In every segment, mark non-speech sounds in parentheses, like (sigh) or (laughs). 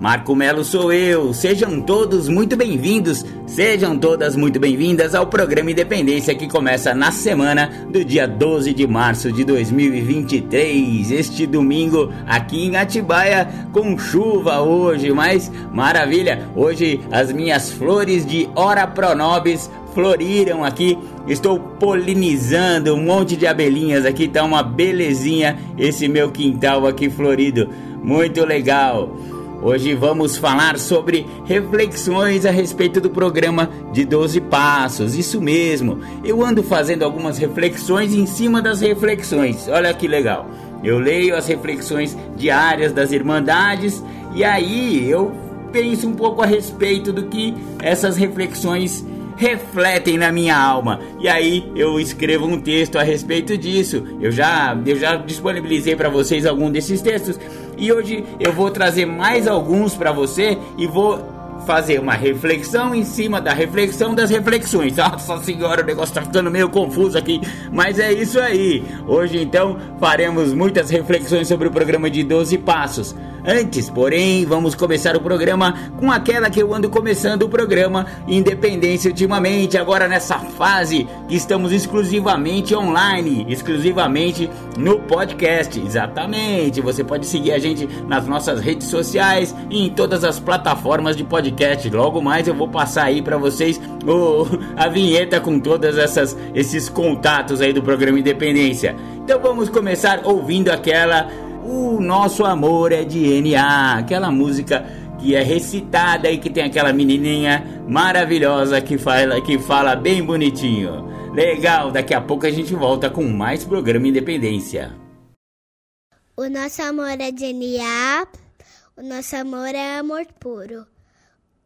Marco Melo sou eu. Sejam todos muito bem-vindos, sejam todas muito bem-vindas ao programa Independência que começa na semana do dia 12 de março de 2023. Este domingo aqui em Atibaia com chuva hoje, mas maravilha. Hoje as minhas flores de Ora Pronobis floriram aqui. Estou polinizando um monte de abelhinhas aqui, tá uma belezinha esse meu quintal aqui florido. Muito legal. Hoje vamos falar sobre reflexões a respeito do programa de 12 Passos. Isso mesmo, eu ando fazendo algumas reflexões em cima das reflexões. Olha que legal. Eu leio as reflexões diárias das Irmandades e aí eu penso um pouco a respeito do que essas reflexões refletem na minha alma. E aí eu escrevo um texto a respeito disso. Eu já, eu já disponibilizei para vocês algum desses textos e hoje eu vou trazer mais alguns para você e vou fazer uma reflexão em cima da reflexão das reflexões. Nossa senhora, o negócio tá ficando meio confuso aqui, mas é isso aí. Hoje então faremos muitas reflexões sobre o programa de 12 passos. Antes, porém, vamos começar o programa com aquela que eu ando começando o programa Independência ultimamente, agora nessa fase que estamos exclusivamente online, exclusivamente no podcast. Exatamente, você pode seguir a gente nas nossas redes sociais e em todas as plataformas de podcast. Logo mais eu vou passar aí para vocês o, a vinheta com todas essas esses contatos aí do programa Independência. Então vamos começar ouvindo aquela o nosso amor é DNA, aquela música que é recitada e que tem aquela menininha maravilhosa que fala, que fala bem bonitinho. Legal, daqui a pouco a gente volta com mais programa Independência. O nosso amor é DNA, o nosso amor é amor puro.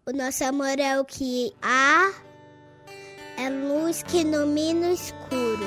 O nosso amor é o que há, é luz que ilumina o escuro.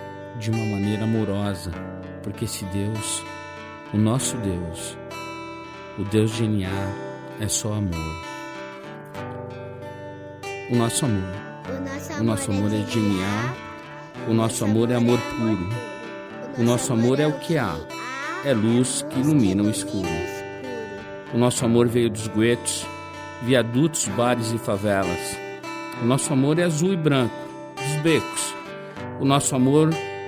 de uma maneira amorosa, porque esse Deus, o nosso Deus, o Deus de DNA, é só amor. O nosso amor. O nosso amor é DNA, o nosso amor é amor puro. O nosso amor é o que há, é luz que ilumina o escuro. O nosso amor veio dos guetos, viadutos, bares e favelas. O nosso amor é azul e branco, dos becos. O nosso amor é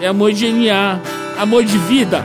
É amor de DNA, amor de vida.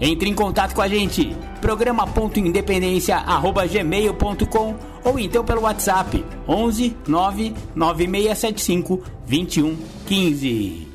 Entre em contato com a gente, programa.independência.gmail.com ou então pelo WhatsApp 11 99675 2115.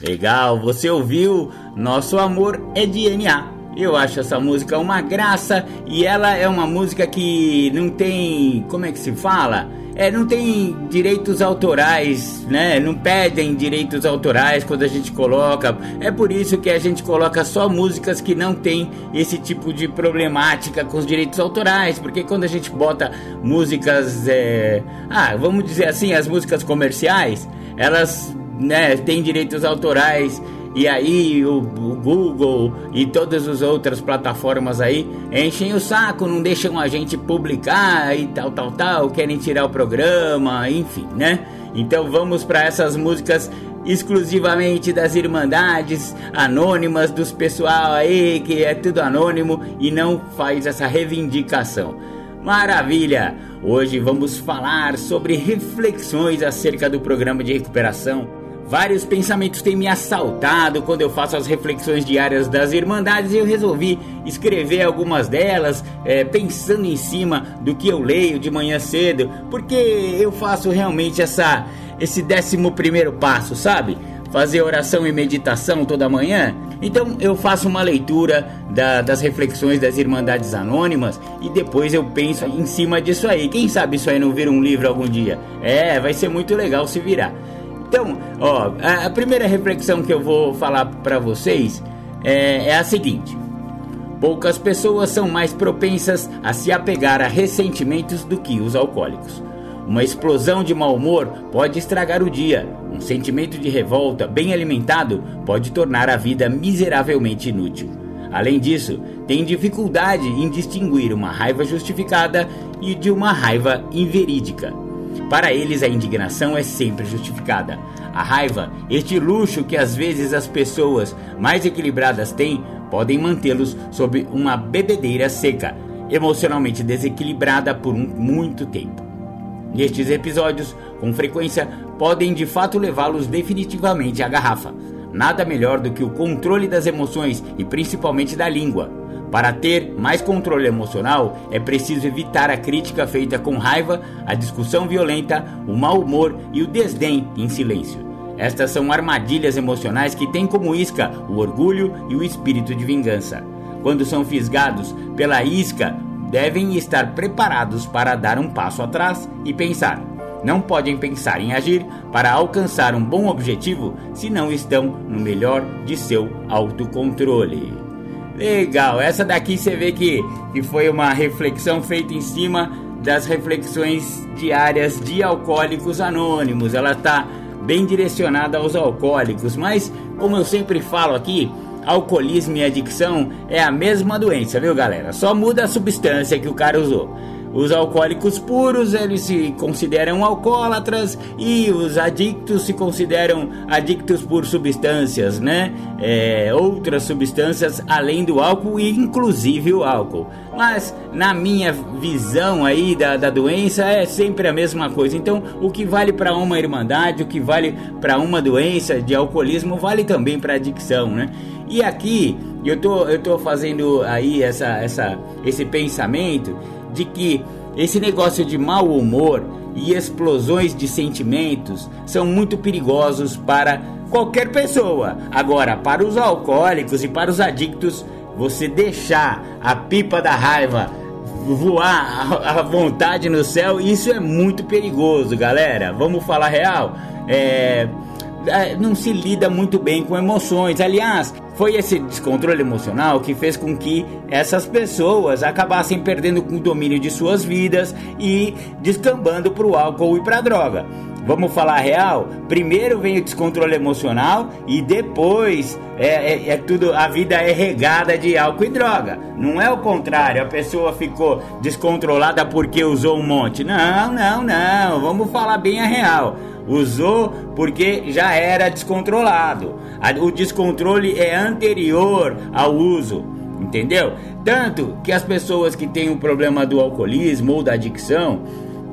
Legal, você ouviu? Nosso amor é DNA. Eu acho essa música uma graça e ela é uma música que não tem. Como é que se fala? É, não tem direitos autorais, né? Não pedem direitos autorais quando a gente coloca. É por isso que a gente coloca só músicas que não tem esse tipo de problemática com os direitos autorais. Porque quando a gente bota músicas, é... ah, vamos dizer assim, as músicas comerciais, elas, né, têm direitos autorais e aí o, o, Google e todas as outras plataformas aí enchem o saco, não deixam a gente publicar e tal, tal, tal, querem tirar o programa, enfim, né? Então vamos para essas músicas exclusivamente das irmandades anônimas dos pessoal aí que é tudo anônimo e não faz essa reivindicação. Maravilha! Hoje vamos falar sobre reflexões acerca do programa de recuperação Vários pensamentos têm me assaltado quando eu faço as reflexões diárias das Irmandades e eu resolvi escrever algumas delas, é, pensando em cima do que eu leio de manhã cedo, porque eu faço realmente essa, esse décimo primeiro passo, sabe? Fazer oração e meditação toda manhã. Então eu faço uma leitura da, das reflexões das Irmandades Anônimas e depois eu penso em cima disso aí. Quem sabe isso aí não vira um livro algum dia? É, vai ser muito legal se virar. Então, ó, a, primeira reflexão que eu vou falar para vocês é, é a seguinte: poucas pessoas são mais propensas a se apegar a ressentimentos do que os alcoólicos. Uma explosão de mau humor pode estragar o dia. Um sentimento de revolta bem alimentado pode tornar a vida miseravelmente inútil. Além disso, tem dificuldade em distinguir uma raiva justificada e de uma raiva inverídica. Para eles, a indignação é sempre justificada. A raiva, este luxo que às vezes as pessoas mais equilibradas têm, podem mantê-los sob uma bebedeira seca, emocionalmente desequilibrada por um, muito tempo. Nestes episódios, com frequência, podem de fato levá-los definitivamente à garrafa. Nada melhor do que o controle das emoções e principalmente da língua. Para ter mais controle emocional, é preciso evitar a crítica feita com raiva, a discussão violenta, o mau humor e o desdém em silêncio. Estas são armadilhas emocionais que têm como isca o orgulho e o espírito de vingança. Quando são fisgados pela isca, devem estar preparados para dar um passo atrás e pensar. Não podem pensar em agir para alcançar um bom objetivo se não estão no melhor de seu autocontrole. Legal, essa daqui você vê que, que foi uma reflexão feita em cima das reflexões diárias de alcoólicos anônimos. Ela está bem direcionada aos alcoólicos, mas como eu sempre falo aqui, alcoolismo e adicção é a mesma doença, viu galera? Só muda a substância que o cara usou. Os alcoólicos puros, eles se consideram alcoólatras e os adictos se consideram adictos por substâncias, né? É, outras substâncias além do álcool e inclusive o álcool. Mas na minha visão aí da, da doença é sempre a mesma coisa. Então, o que vale para uma irmandade, o que vale para uma doença de alcoolismo, vale também para adicção, né? E aqui eu tô, eu tô fazendo aí essa, essa, esse pensamento de que esse negócio de mau humor e explosões de sentimentos são muito perigosos para qualquer pessoa. Agora, para os alcoólicos e para os adictos, você deixar a pipa da raiva voar à vontade no céu, isso é muito perigoso, galera. Vamos falar real? É, não se lida muito bem com emoções. Aliás, foi esse descontrole emocional que fez com que essas pessoas acabassem perdendo o domínio de suas vidas e descambando para o álcool e para a droga. Vamos falar real? Primeiro vem o descontrole emocional e depois é, é, é, tudo. A vida é regada de álcool e droga. Não é o contrário. A pessoa ficou descontrolada porque usou um monte. Não, não, não. Vamos falar bem a real. Usou porque já era descontrolado. O descontrole é anterior ao uso, entendeu? Tanto que as pessoas que têm o problema do alcoolismo ou da adicção,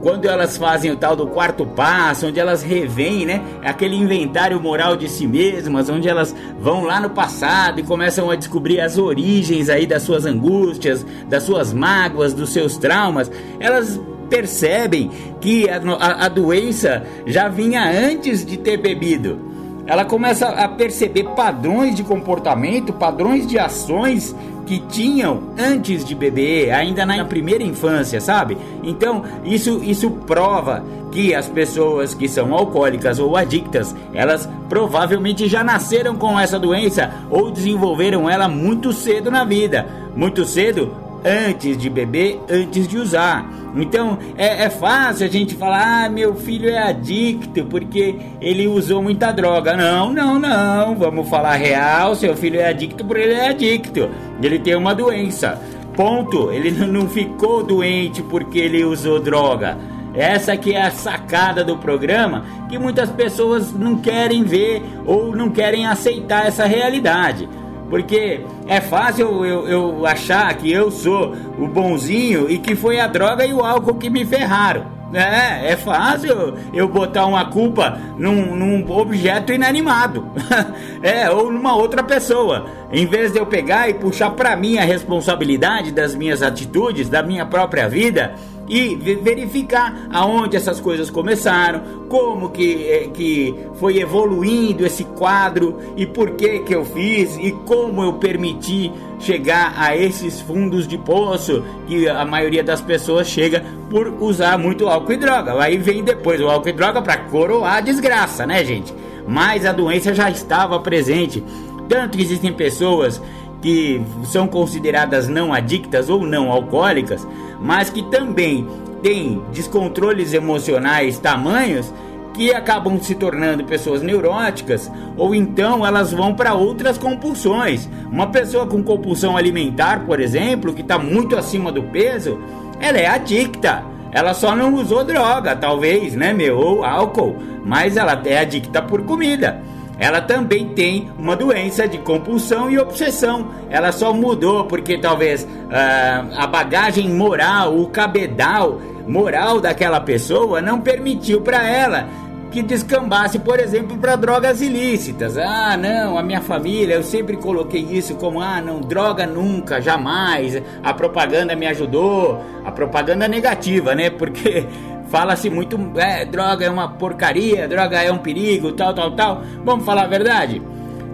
quando elas fazem o tal do quarto passo, onde elas revêm, né, aquele inventário moral de si mesmas, onde elas vão lá no passado e começam a descobrir as origens aí das suas angústias, das suas mágoas, dos seus traumas, elas percebem que a, a, a doença já vinha antes de ter bebido ela começa a perceber padrões de comportamento, padrões de ações que tinham antes de beber, ainda na primeira infância, sabe? Então, isso, isso prova que as pessoas que são alcoólicas ou adictas, elas provavelmente já nasceram com essa doença ou desenvolveram ela muito cedo na vida. Muito cedo antes de beber, antes de usar. Então é, é, fácil a gente falar: ah, meu filho é adicto porque ele usou muita droga. Não, não, não. Vamos falar real: seu filho é adicto porque ele é adicto. Ele tem uma doença. Ponto. Ele (laughs) não ficou doente porque ele usou droga. Essa que é a sacada do programa que muitas pessoas não querem ver ou não querem aceitar essa realidade. Porque é fácil eu, eu achar que eu sou o bonzinho e que foi a droga e o álcool que me ferraram. É, é fácil eu botar uma culpa num, num objeto inanimado. (laughs) é, ou numa outra pessoa. Em vez de eu pegar e puxar para mim a responsabilidade das minhas atitudes, da minha própria vida, e verificar aonde essas coisas começaram, como que, é, que foi evoluindo esse quadro e por que que eu fiz e como eu permiti chegar a esses fundos de poço que a maioria das pessoas chega por usar muito álcool e droga. Aí vem depois o álcool e droga para coroar a desgraça, né, gente? Mas a doença já estava presente. Tanto que existem pessoas que são consideradas não adictas ou não alcoólicas, mas que também têm descontroles emocionais tamanhos que acabam se tornando pessoas neuróticas ou então elas vão para outras compulsões. Uma pessoa com compulsão alimentar, por exemplo, que está muito acima do peso, ela é adicta. ela só não usou droga, talvez, né, meu, ou álcool, mas ela é adicta por comida. Ela também tem uma doença de compulsão e obsessão. Ela só mudou porque talvez uh, a bagagem moral, o cabedal moral daquela pessoa não permitiu para ela que descambasse, por exemplo, para drogas ilícitas. Ah, não, a minha família, eu sempre coloquei isso como, ah, não, droga nunca, jamais. A propaganda me ajudou, a propaganda negativa, né? Porque fala-se muito, é, droga é uma porcaria, droga é um perigo, tal, tal, tal. Vamos falar a verdade?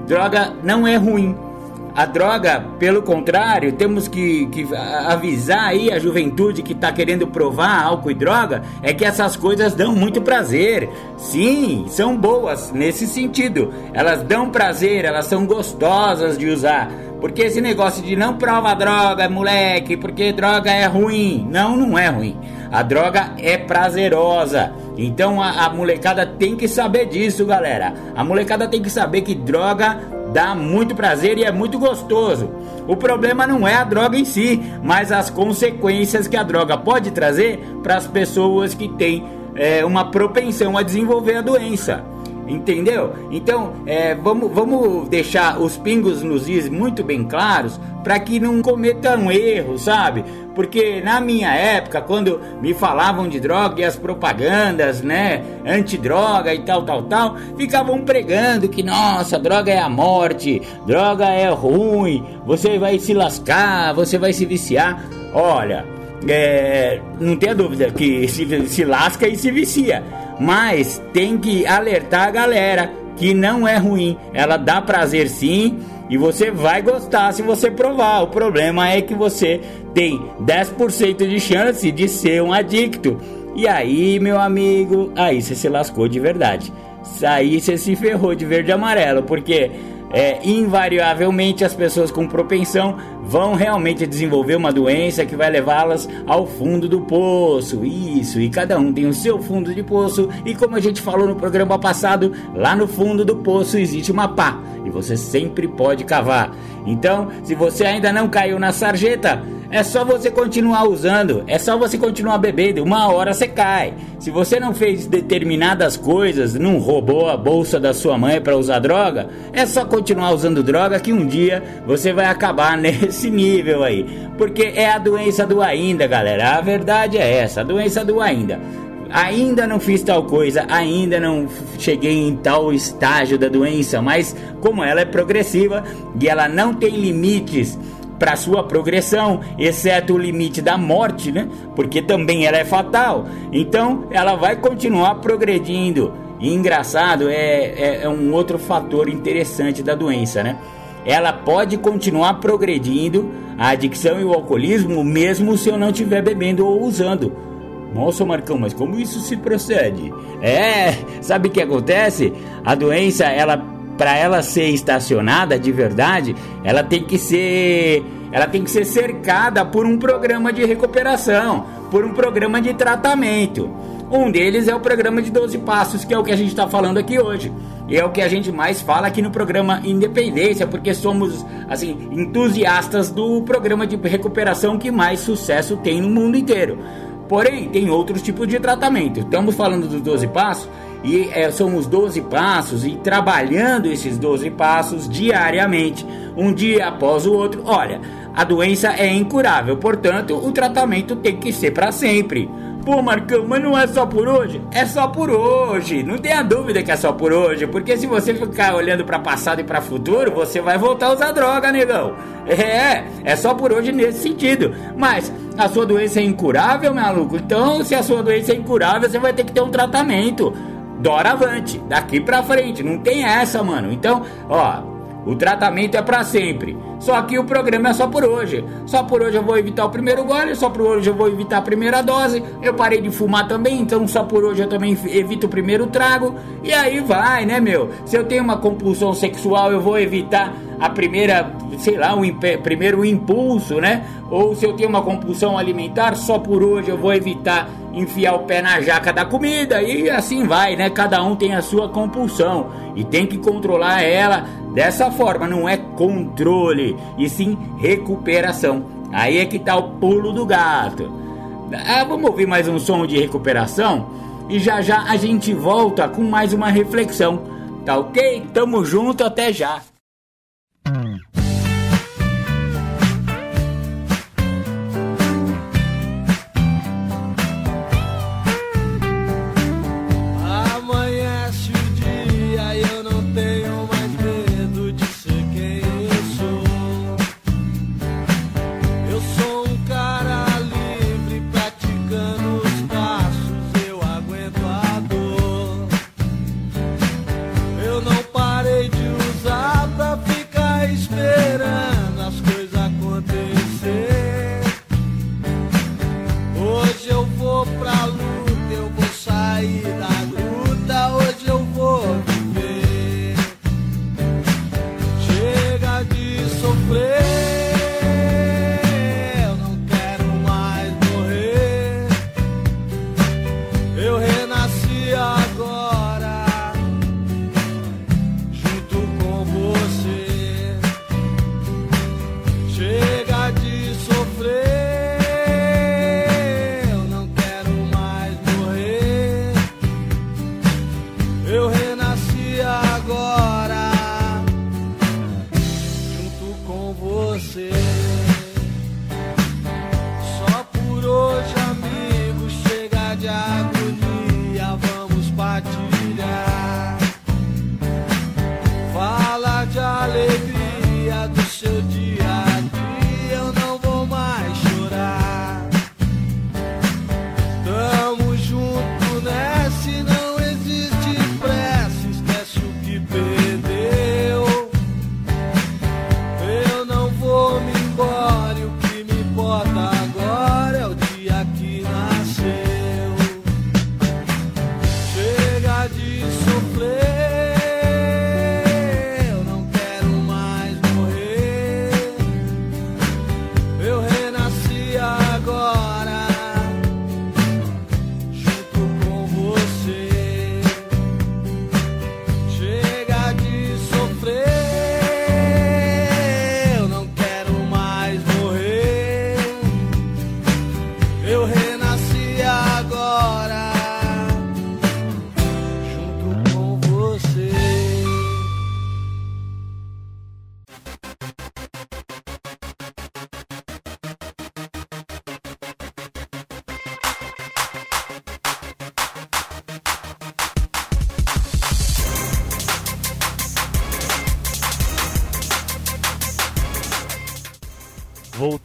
Droga não é ruim a droga, pelo contrário, temos que, que avisar aí a juventude que está querendo provar álcool e droga, é que essas coisas dão muito prazer. Sim, são boas nesse sentido. Elas dão prazer, elas são gostosas de usar. Porque esse negócio de não prova droga, moleque, porque droga é ruim. Não, não é ruim. A droga é prazerosa. Então a, a, molecada tem que saber disso, galera. A molecada tem que saber que droga dá muito prazer e é muito gostoso. O problema não é a droga em si, mas as consequências que a droga pode trazer para as pessoas que têm é, uma propensão a desenvolver a doença. Entendeu? Então, é, vamos, vamos deixar os pingos nos is muito bem claros para que não cometam erros, sabe? Porque na minha época, quando me falavam de droga e as propagandas, né, antidroga e tal, tal, tal, ficavam pregando que, nossa, droga é a morte, droga é ruim, você vai se lascar, você vai se viciar. Olha, é, não tenha dúvida que se, se lasca e se vicia mas tem que alertar a galera que não é ruim. Ela dá prazer sim e você vai gostar se você provar. O problema é que você tem 10% de chance de ser um adicto. E aí, meu amigo, aí você se lascou de verdade. Aí você se ferrou de verde e amarelo, porque é, invariavelmente as pessoas com propensão vão realmente desenvolver uma doença que vai levá-las ao fundo do poço. Isso, e cada um tem o seu fundo de poço, e como a gente falou no programa passado, lá no fundo do poço existe uma pá, e você sempre pode cavar. Então, se você ainda não caiu na sarjeta, é só você continuar usando, é só você continuar bebendo, uma hora você cai. Se você não fez determinadas coisas, não roubou a bolsa da sua mãe para usar droga, é só continuar usando droga que um dia você vai acabar (laughs) nesse nível aí. Porque é a doença do ainda, galera. A verdade é essa, a doença do ainda ainda não fiz tal coisa, ainda não cheguei em tal estágio da doença, mas como ela é progressiva e ela não tem limites para sua progressão, exceto o limite da morte, né? Porque também ela é fatal. Então, ela vai continuar progredindo. E engraçado, é, é, é um outro fator interessante da doença, né? Ela pode continuar progredindo a adicção e o alcoolismo mesmo se eu não estiver bebendo ou usando. Nossa, Marcão, mas como isso se procede? É, sabe o que acontece? A doença, ela para ela ser estacionada de verdade, ela tem que ser ela tem que ser cercada por um programa de recuperação, por um programa de tratamento. Um deles é o programa de 12 passos, que é o que a gente está falando aqui hoje. E é o que a gente mais fala aqui no programa Independência, porque somos assim entusiastas do programa de recuperação que mais sucesso tem no mundo inteiro. Porém, tem outros tipos de tratamento. Estamos falando dos 12 passos e é, são os 12 passos e trabalhando esses 12 passos diariamente, um dia após o outro. Olha, a doença é incurável, portanto, o tratamento tem que ser para sempre. Pô, Marcão, mas não é só por hoje? É só por hoje. Não tenha dúvida que é só por hoje, porque se você ficar olhando para passado e para futuro, você vai voltar a usar droga, negão. É, é só por hoje nesse sentido. Mas a sua doença é incurável, maluco. Então, se a sua doença é incurável, você vai ter que ter um tratamento doravante, daqui pra frente. Não tem essa, mano. Então, ó, o tratamento é para sempre. Só que o programa é só por hoje. Só por hoje eu vou evitar o primeiro gole, só por hoje eu vou evitar a primeira dose. Eu parei de fumar também, então só por hoje eu também evito o primeiro trago. E aí vai, né, meu? Se eu tenho uma compulsão sexual, eu vou evitar a primeira, sei lá, o primeiro impulso, né? Ou se eu tenho uma compulsão alimentar, só por hoje eu vou evitar enfiar o pé na jaca da comida e assim vai, né? Cada um tem a sua compulsão e tem que controlar ela dessa forma, não é controle, e sim recuperação. Aí é que tá o pulo do gato. Ah, vamos ouvir mais um som de recuperação e já já a gente volta com mais uma reflexão. Tá ok? Tamo junto, até já.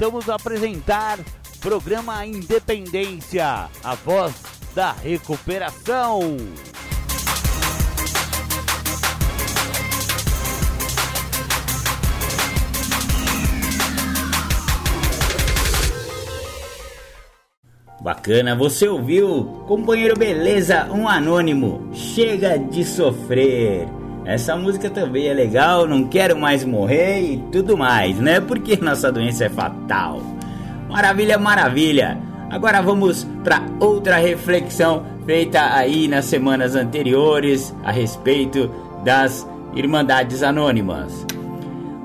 Voltamos a apresentar programa Independência, a voz da recuperação. Bacana, você ouviu? Companheiro Beleza, um anônimo. Chega de sofrer. Essa música também é legal, não quero mais morrer e tudo mais, né? Porque (laughs) nossa doença é fatal. Maravilha, maravilha. Agora vamos para outra reflexão feita aí nas semanas anteriores a respeito das Irmandades Anônimas.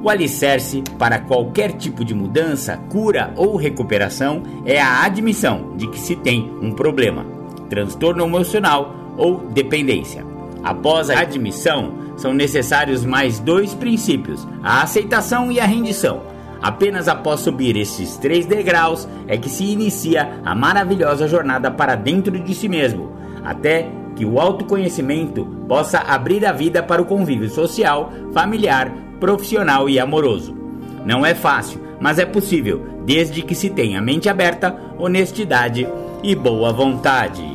O alicerce para qualquer tipo de mudança, cura ou recuperação é a admissão de que se tem um problema, transtorno emocional ou dependência. Após a admissão, são necessários mais dois princípios: a aceitação e a rendição. Apenas após subir esses três degraus é que se inicia a maravilhosa jornada para dentro de si mesmo, até que o autoconhecimento possa abrir a vida para o convívio social, familiar, profissional e amoroso. Não é fácil, mas é possível, desde que se tenha mente aberta, honestidade e boa vontade.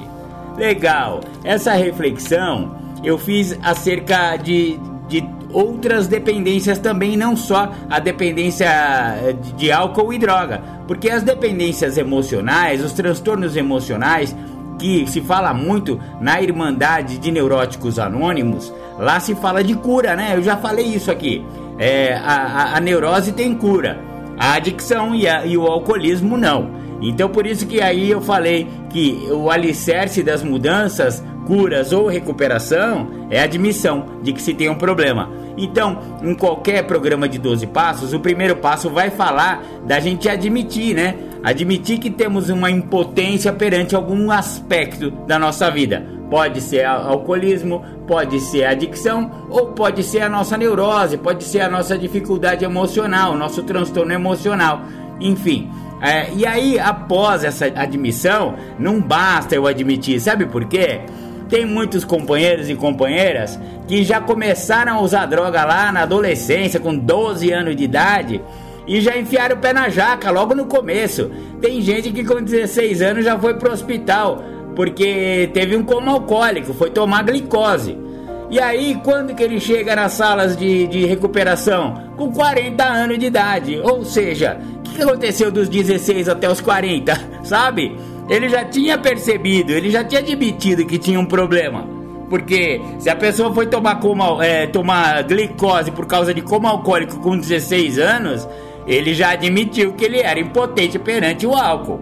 Legal! Essa reflexão eu fiz acerca de, de outras dependências também, não só a dependência eh, de álcool e droga, porque as dependências emocionais, os transtornos emocionais, que se fala muito na Irmandade de Neuróticos Anônimos, lá se fala de cura, né? Eu já falei isso aqui. É, a, a, a, neurose tem cura, a adicção e, a, e o alcoolismo não. Então por isso que aí eu falei que o alicerce das mudanças curas ou recuperação é a admissão de que se tem um problema. Então, em qualquer programa de 12 passos, o primeiro passo vai falar da gente admitir, né? Admitir que temos uma impotência perante algum aspecto da nossa vida. Pode ser alcoolismo, pode ser adicção ou pode ser a nossa neurose, pode ser a nossa dificuldade emocional, nosso transtorno emocional. Enfim, é, e aí, após essa admissão, não basta eu admitir, sabe por quê? Tem muitos companheiros e companheiras que já começaram a usar droga lá na adolescência, com 12 anos de idade, e já enfiaram o pé na jaca logo no começo. Tem gente que com 16 anos já foi pro hospital porque teve um coma alcoólico, foi tomar glicose. E aí, quando que ele chega nas salas de, de recuperação? Com 40 anos de idade. Ou seja, o que aconteceu dos 16 até os 40? (laughs) Sabe? Ele já tinha percebido, ele já tinha admitido que tinha um problema. Porque se a pessoa foi tomar, coma, é, tomar glicose por causa de coma alcoólico com 16 anos, ele já admitiu que ele era impotente perante o álcool.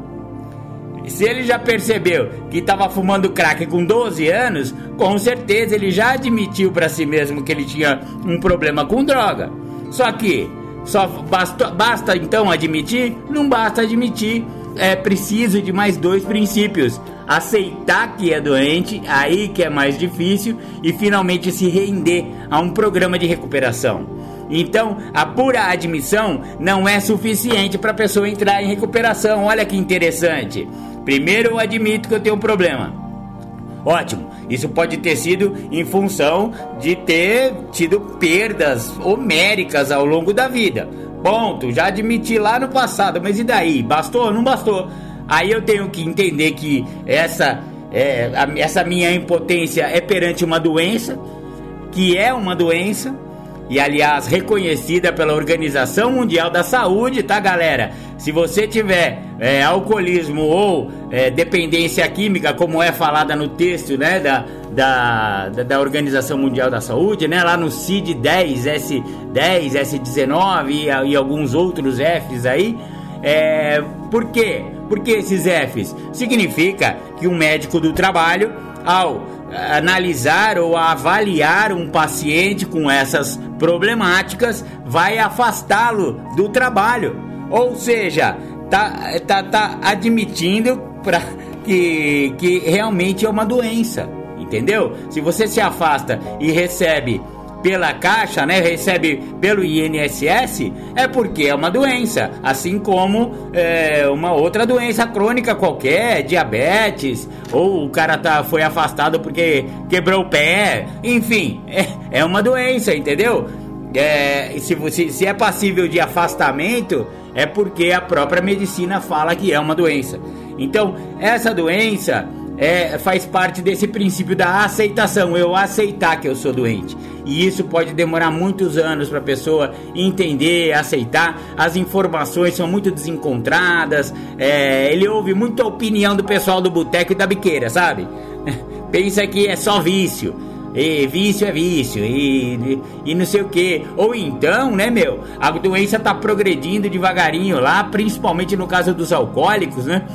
Se ele já percebeu que estava fumando crack com 12 anos, com certeza ele já admitiu para si mesmo que ele tinha um problema com droga. Só que só basta, basta então admitir? Não basta admitir. É preciso de mais dois princípios: aceitar que é doente, aí que é mais difícil, e finalmente se render a um programa de recuperação. Então, a pura admissão não é suficiente para a pessoa entrar em recuperação. Olha que interessante. Primeiro eu admito que eu tenho um problema. Ótimo, isso pode ter sido em função de ter tido perdas homéricas ao longo da vida. Ponto, já admiti lá no passado, mas e daí? Bastou? Não bastou. Aí eu tenho que entender que essa, é, essa minha impotência é perante uma doença, que é uma doença, e aliás reconhecida pela Organização Mundial da Saúde, tá galera? Se você tiver é, alcoolismo ou é, dependência química, como é falada no texto né, da, da, da Organização Mundial da Saúde, né, lá no CID-10, S10, S19 e, e alguns outros Fs aí, é, por quê? Porque esses Fs significa que um médico do trabalho, ao analisar ou avaliar um paciente com essas problemáticas, vai afastá-lo do trabalho. Ou seja, tá, tá, tá admitindo pra, que, que realmente é uma doença. Entendeu? Se você se afasta e recebe pela Caixa, né, recebe pelo INSS, é porque é uma doença, assim como é, uma outra doença crônica qualquer, diabetes, ou o cara tá, foi afastado porque quebrou o pé, enfim, (laughs) é, é uma doença, entendeu? É, se, se, se é passível de afastamento, é porque a própria medicina fala que é uma doença. Então, essa doença é, faz parte desse princípio da aceitação, eu aceitar que eu sou doente. E isso pode demorar muitos anos para a pessoa entender, aceitar. As informações são muito desencontradas. É, ele ouve muita opinião do pessoal do boteco e da biqueira, sabe? (laughs) Pensa que é só vício. E vício é vício, e, e, não sei o que. Ou então, né, meu, a doença tá progredindo devagarinho lá, principalmente no caso dos alcoólicos, né?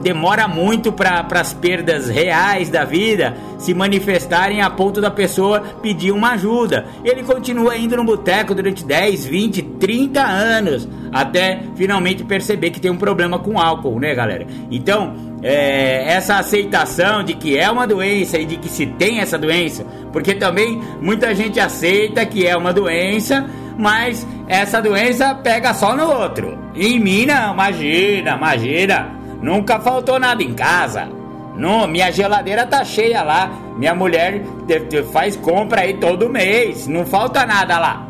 Demora muito para as perdas reais da vida se manifestarem a ponto da pessoa pedir uma ajuda. Ele continua indo no boteco durante 10, 20, 30 anos até finalmente perceber que tem um problema com álcool, né, galera? Então, é, essa aceitação de que é uma doença e de que se tem essa doença, porque também muita gente aceita que é uma doença, mas essa doença pega só no outro. Em mim não, imagina, imagina. Nunca faltou nada em casa. Não, minha geladeira tá cheia lá. Minha mulher faz compra aí todo mês. Não falta nada lá.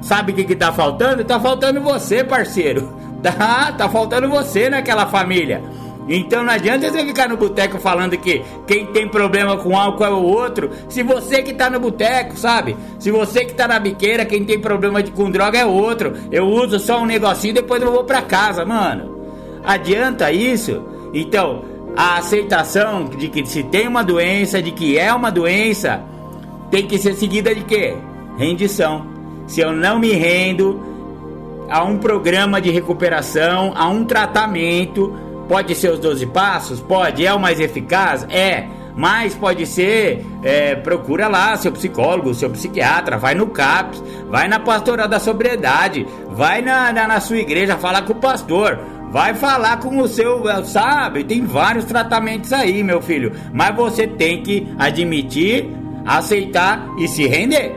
Sabe o que, que tá faltando? Tá faltando você, parceiro. (laughs) Tá, tá faltando você naquela família. Então não adianta você ficar no boteco falando que quem tem problema com álcool é o outro. Se você que tá no boteco, sabe? Se você que tá na biqueira, quem tem problema de, com droga é o outro. Eu uso só um negocinho depois eu vou pra casa, mano. Adianta isso? Então, a aceitação de que se tem uma doença, de que é uma doença, tem que ser seguida de quê? Rendição. Se eu não me rendo a um programa de recuperação, a um tratamento, pode ser os 12 passos? Pode. É o mais eficaz? É. Mas pode ser, é, procura lá seu psicólogo, seu psiquiatra, vai no CAPS, vai na pastoral da sobriedade, vai na, na, na sua igreja falar com o pastor, Vai falar com o seu, sabe? Tem vários tratamentos aí, meu filho. Mas você tem que admitir, aceitar e se render.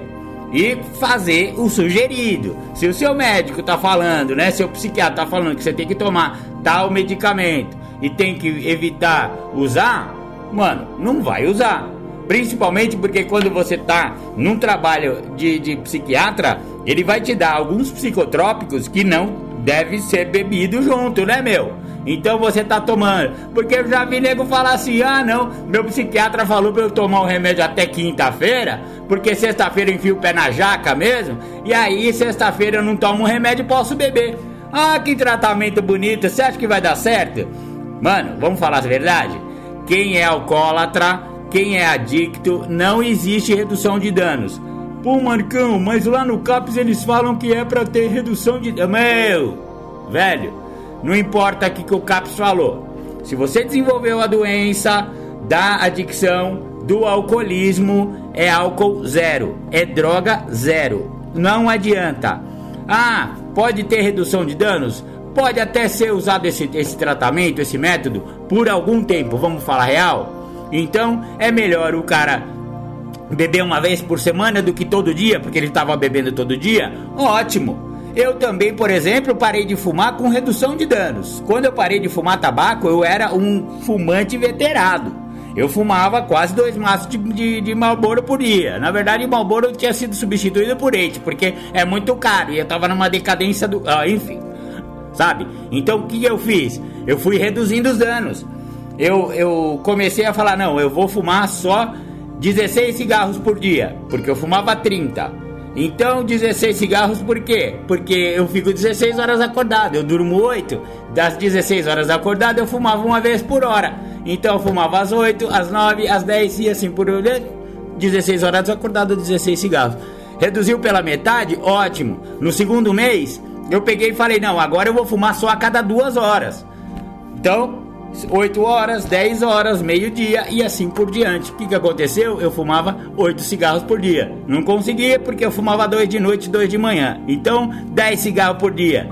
E fazer o sugerido. Se o seu médico tá falando, né? Seu psiquiatra tá falando que você tem que tomar tal medicamento e tem que evitar usar, mano, não vai usar. Principalmente porque quando você tá num trabalho de, de psiquiatra, ele vai te dar alguns psicotrópicos que não deve ser bebido junto, né, meu? Então você tá tomando. Porque eu já vi nego falar assim: ah, não, meu psiquiatra falou pra eu tomar o remédio até quinta-feira, porque sexta-feira eu enfio o pé na jaca mesmo, e aí sexta-feira eu não tomo o remédio e posso beber. Ah, que tratamento bonito, você acha que vai dar certo? Mano, vamos falar a verdade? Quem é alcoólatra, quem é adicto, não existe redução de danos. Pô, Marcão, mas lá no CAPS eles falam que é para ter redução de. Meu! Velho, não importa o que, o CAPS falou. Se você desenvolveu a doença da adicção, do alcoolismo, é álcool zero, é droga zero. Não adianta. Ah, pode ter redução de danos? Pode até ser usado esse, esse tratamento, esse método, por algum tempo, vamos falar real? Então é melhor o cara beber uma vez por semana do que todo dia, porque ele estava bebendo todo dia, ótimo. Eu também, por exemplo, parei de fumar com redução de danos. Quando eu parei de fumar tabaco, eu era um fumante veterado. Eu fumava quase dois maços de, de, de Marlboro por dia. Na verdade, o Marlboro tinha sido substituído por eite, porque é muito caro e eu tava numa decadência do. Ah, enfim, sabe? Então o que eu fiz? Eu fui reduzindo os danos. Eu, eu comecei a falar: não, eu vou fumar só 16 cigarros por dia, porque eu fumava 30. Então, 16 cigarros por quê? Porque eu fico 16 horas acordado, eu durmo 8. Das 16 horas acordado, eu fumava uma vez por hora. Então, eu fumava às 8, às 9, às 10 e assim por 16 horas acordado, 16 cigarros. Reduziu pela metade? Ótimo. No segundo mês, eu peguei e falei: não, agora eu vou fumar só a cada duas horas. Então, 8 horas, 10 horas, meio-dia e assim por diante. O que, que aconteceu? Eu fumava 8 cigarros por dia. Não conseguia porque eu fumava 2 de noite e 2 de manhã. Então, 10 cigarros por dia.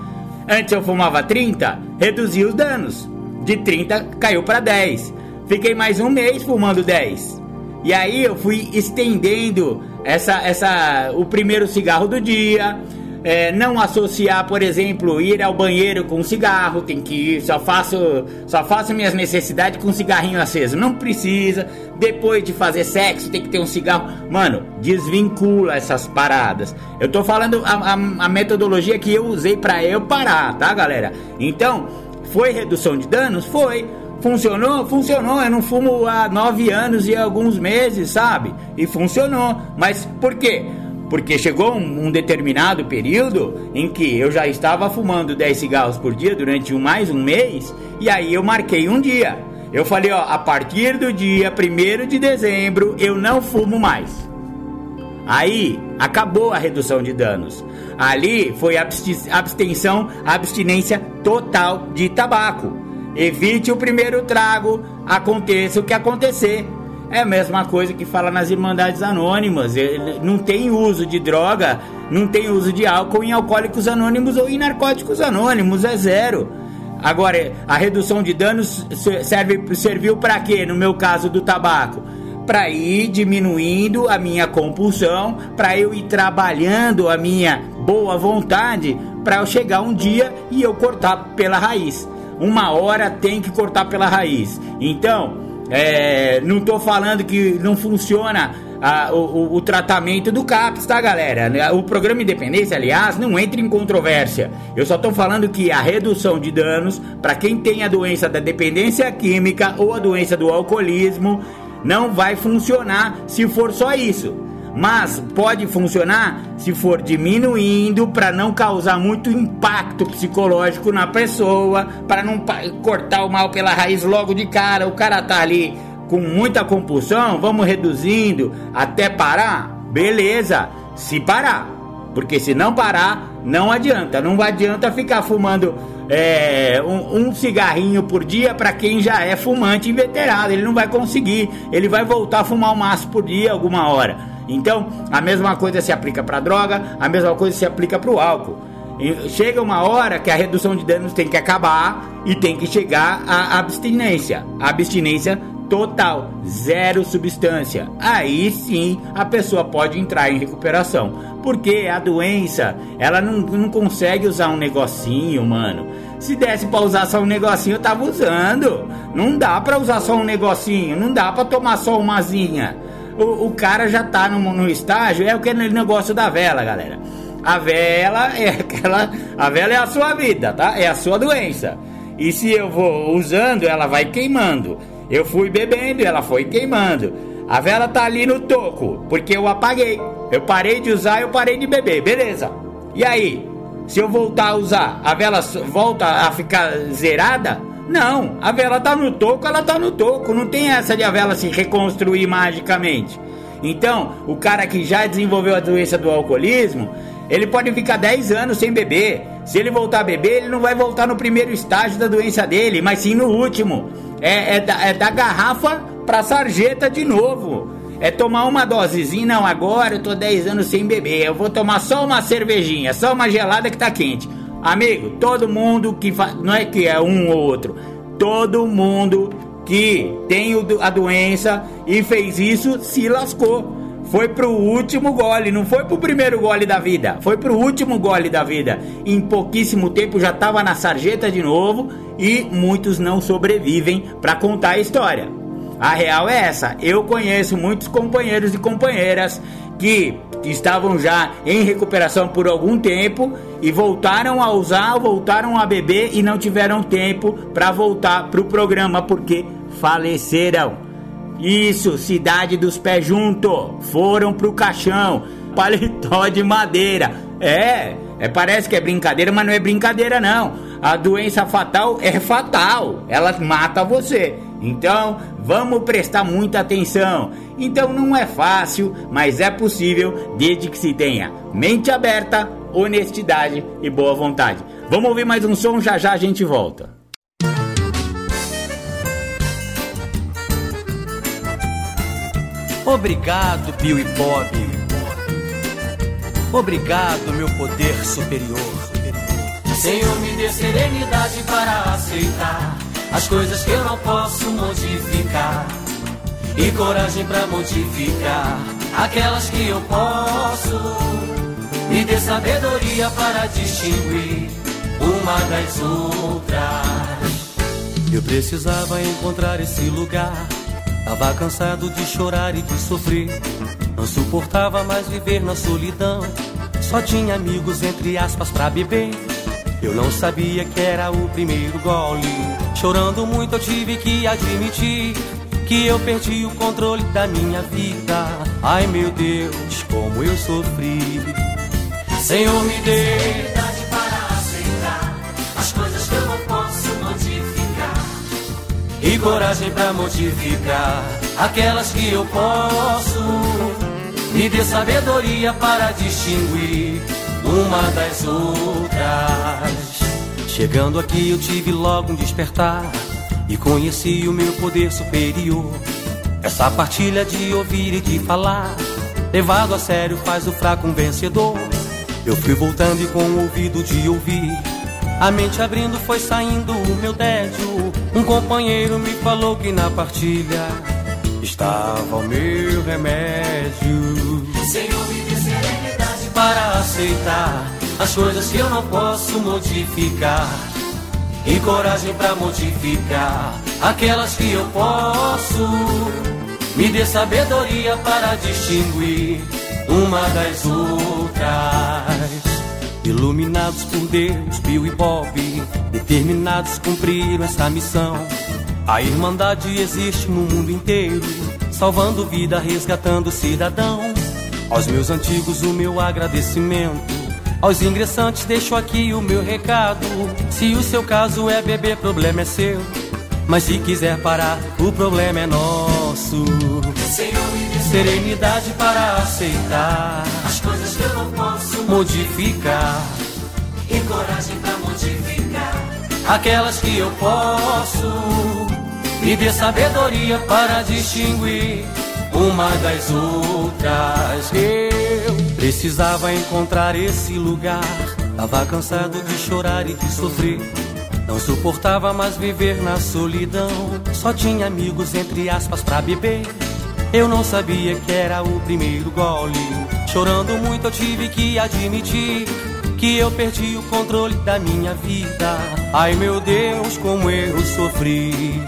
Antes eu fumava 30, reduzi os danos. De 30 caiu para 10. Fiquei mais um mês fumando 10. E aí eu fui estendendo essa, essa, o primeiro cigarro do dia, é, não associar, por exemplo, ir ao banheiro com cigarro, tem que ir, só faço, só faço minhas necessidades com cigarrinho aceso. Não precisa. Depois de fazer sexo, tem que ter um cigarro. Mano, desvincula essas paradas. Eu tô falando a, a, a metodologia que eu usei para eu parar, tá, galera? Então, foi redução de danos? Foi. Funcionou? Funcionou. Eu não fumo há nove anos e alguns meses, sabe? E funcionou. Mas por quê? Porque chegou um, um, determinado período em que eu já estava fumando 10 cigarros por dia durante um, mais um mês, e aí eu marquei um dia. Eu falei, ó, a partir do dia 1 de dezembro eu não fumo mais. Aí acabou a redução de danos. Ali foi abstenção, abstinência total de tabaco. Evite o primeiro trago, aconteça o que acontecer. É a mesma coisa que fala nas Irmandades Anônimas. Não tem uso de droga, não tem uso de álcool em alcoólicos anônimos ou em narcóticos anônimos, é zero. Agora, a redução de danos serve, serviu para quê? No meu caso do tabaco, para ir diminuindo a minha compulsão, para eu ir trabalhando a minha boa vontade, para eu chegar um dia e eu cortar pela raiz. Uma hora tem que cortar pela raiz. Então, é, não tô falando que não funciona a, o, o, tratamento do CAPS, tá, galera? O programa Independência, aliás, não entra em controvérsia. Eu só tô falando que a redução de danos para quem tem a doença da dependência química ou a doença do alcoolismo não vai funcionar se for só isso mas pode funcionar se for diminuindo para não causar muito impacto psicológico na pessoa, para não cortar o mal pela raiz logo de cara. O cara tá ali com muita compulsão, vamos reduzindo até parar, beleza? Se parar, porque se não parar, não adianta. Não adianta ficar fumando é, um, um, cigarrinho por dia para quem já é fumante inveterado. Ele não vai conseguir. Ele vai voltar a fumar um maço por dia alguma hora. Então, a mesma coisa se aplica para droga, a mesma coisa se aplica para o álcool. chega uma hora que a redução de danos tem que acabar e tem que chegar à abstinência. A abstinência total, zero substância. Aí sim a pessoa pode entrar em recuperação. Porque a doença, ela não, não consegue usar um negocinho, mano. Se desse para usar só um negocinho, eu tava usando. Não dá para usar só um negocinho, não dá para tomar só uma zinha. O, o, cara já tá no, no estágio, é aquele negócio da vela, galera. A vela é aquela. A vela é a sua vida, tá? É a sua doença. E se eu vou usando, ela vai queimando. Eu fui bebendo ela foi queimando. A vela tá ali no toco, porque eu apaguei. Eu parei de usar, eu parei de beber, beleza. E aí? Se eu voltar a usar, a vela volta a ficar zerada? Não, a vela tá no toco, ela tá no toco. Não tem essa de a vela se reconstruir magicamente. Então, o cara que já desenvolveu a doença do alcoolismo, ele pode ficar 10 anos sem beber. Se ele voltar a beber, ele não vai voltar no primeiro estágio da doença dele, mas sim no último. É, é, da, é da garrafa pra sarjeta de novo. É tomar uma dosezinha, não, agora eu tô 10 anos sem beber. Eu vou tomar só uma cervejinha, só uma gelada que tá quente. Amigo, todo mundo que faz. Não é que é um ou outro. Todo mundo que tem a doença e fez isso se lascou foi pro último gole, não foi pro primeiro gole da vida, foi pro último gole da vida. Em pouquíssimo tempo já tava na sarjeta de novo e muitos não sobrevivem para contar a história. A real é essa. Eu conheço muitos companheiros e companheiras que estavam já em recuperação por algum tempo e voltaram a usar, voltaram a beber e não tiveram tempo para voltar pro programa porque faleceram. Isso, cidade dos pés junto. Foram pro caixão. (laughs) Paletó de madeira. É, é, parece que é brincadeira, mas não é brincadeira não. A doença fatal é fatal. Ela mata você. Então, vamos prestar muita atenção. Então não é fácil, mas é possível desde que se tenha mente aberta, honestidade e boa vontade. Vamos ouvir mais um som, já já a gente volta. Obrigado, Bill e Bob. Obrigado, meu poder superior. Senhor, me dê serenidade para aceitar as coisas que eu não posso modificar. E coragem para modificar aquelas que eu posso. Me dê sabedoria para distinguir uma das outras. Eu precisava encontrar esse lugar Tava cansado de chorar e de sofrer. Não suportava mais viver na solidão. Só tinha amigos, entre aspas, pra beber. Eu não sabia que era o primeiro gole. Chorando muito, eu tive que admitir que eu perdi o controle da minha vida. Ai meu Deus, como eu sofri. Senhor, me dê e coragem para modificar aquelas que eu posso. Me dê sabedoria para distinguir uma das outras. Chegando aqui eu tive logo um despertar e conheci o meu poder superior. Essa partilha de ouvir e de falar, levado a sério faz o fraco um vencedor. Eu fui voltando e com o ouvido de ouvir a mente abrindo foi saindo o meu tédio. Um companheiro me falou que na partilha estava o meu remédio. Senhor, me serenidade para aceitar as coisas que eu não posso modificar. E coragem para modificar aquelas que eu posso. Me dê sabedoria para distinguir uma das outras. Iluminados por Deus, Bill e Bob, determinados cumpriram essa missão. A Irmandade existe no mundo inteiro, salvando vida, resgatando cidadão. Aos meus antigos, o meu agradecimento. Aos ingressantes, deixo aqui o meu recado. Se o seu caso é beber, problema é seu. Mas se quiser parar, o problema é nosso. Senhor, serenidade para aceitar as coisas que eu não posso modificar e coragem para modificar aquelas que eu posso. Me dê sabedoria para distinguir uma das outras. Eu precisava encontrar esse lugar Tava cansado de chorar e de sofrer. Não suportava mais viver na solidão. Só tinha amigos, entre aspas, pra beber. Eu não sabia que era o primeiro gole. Chorando muito, eu tive que admitir que eu perdi o controle da minha vida. Ai meu Deus, como eu sofri.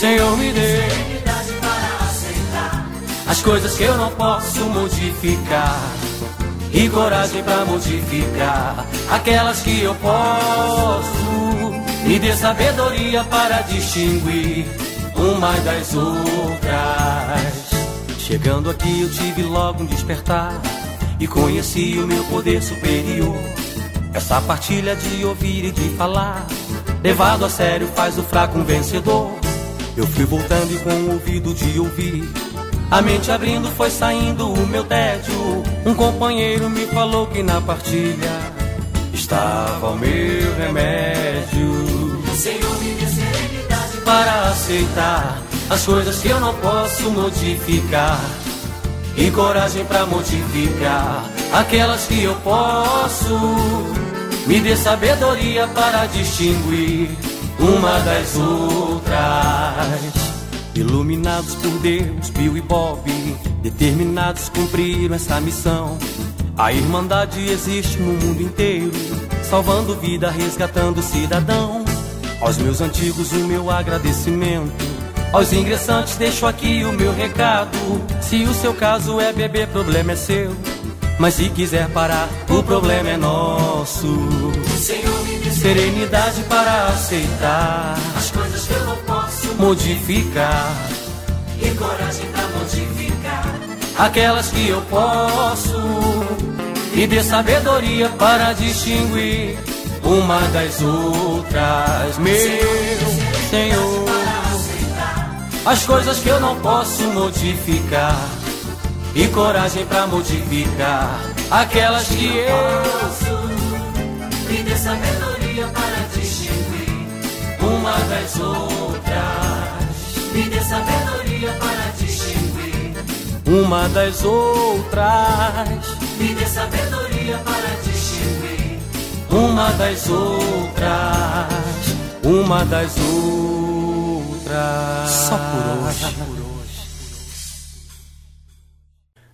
Senhor, me dê as coisas que eu não posso modificar e coragem para modificar aquelas que eu posso. Me dê sabedoria para distinguir uma das outras. Chegando aqui eu tive logo um despertar e conheci o meu poder superior. Essa partilha de ouvir e de falar, levado a sério faz o fraco um vencedor. Eu fui voltando e com o ouvido de ouvir a mente abrindo foi saindo o meu tédio. Um companheiro me falou que na partilha estava o meu remédio. Senhor, me dê serenidade para aceitar as coisas que eu não posso modificar. E coragem para modificar aquelas que eu posso. Me dê sabedoria para distinguir uma das outras. Iluminados por Deus, Bill e Bob, determinados cumpriram essa missão. A Irmandade existe no mundo inteiro, salvando vida, resgatando cidadão. Aos meus antigos, o meu agradecimento. Aos ingressantes, deixo aqui o meu recado. Se o seu caso é beber, problema é seu. Mas se quiser parar, o problema é nosso. Senhor, me serenidade para aceitar as modificar. E coragem para modificar aquelas que eu posso. Me dê sabedoria para distinguir uma das outras, meu Senhor. As coisas que eu não posso modificar e coragem para modificar aquelas que eu posso. Me dê sabedoria para distinguir uma das outras. Me dê sabedoria para distinguir uma das outras. Me dê sabedoria para distinguir uma das outras. Uma das outras. Só por hoje.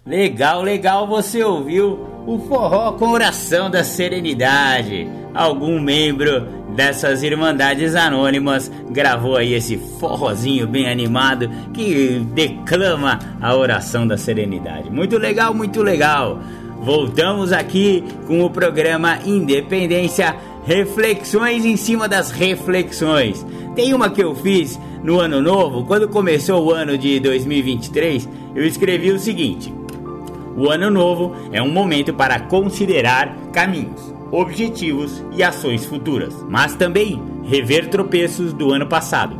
Legal, legal, você ouviu o forró com oração da serenidade. Algum membro dessas irmandades anônimas gravou aí esse forrozinho bem animado que declama a oração da serenidade. Muito legal, muito legal. Voltamos aqui com o programa Independência Reflexões em cima das reflexões. Tem uma que eu fiz no ano novo, quando começou o ano de 2023, eu escrevi o seguinte: o ano novo é um momento para considerar caminhos, objetivos e ações futuras, mas também rever tropeços do ano passado.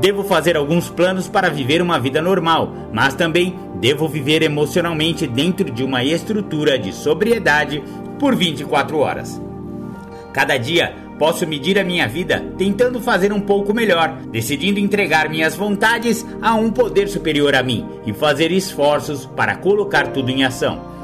Devo fazer alguns planos para viver uma vida normal, mas também devo viver emocionalmente dentro de uma estrutura de sobriedade por 24 horas. Cada dia Posso medir a minha vida tentando fazer um pouco melhor, decidindo entregar minhas vontades a um poder superior a mim e fazer esforços para colocar tudo em ação.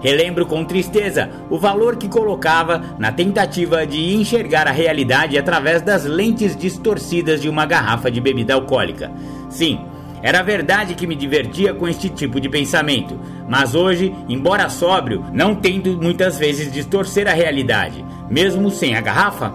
Relembro com tristeza o valor que colocava na tentativa de enxergar a realidade através das lentes distorcidas de uma garrafa de bebida alcoólica. Sim, era verdade que me divertia com este tipo de pensamento, mas hoje, embora sóbrio, não tento muitas vezes distorcer a realidade, mesmo sem a garrafa.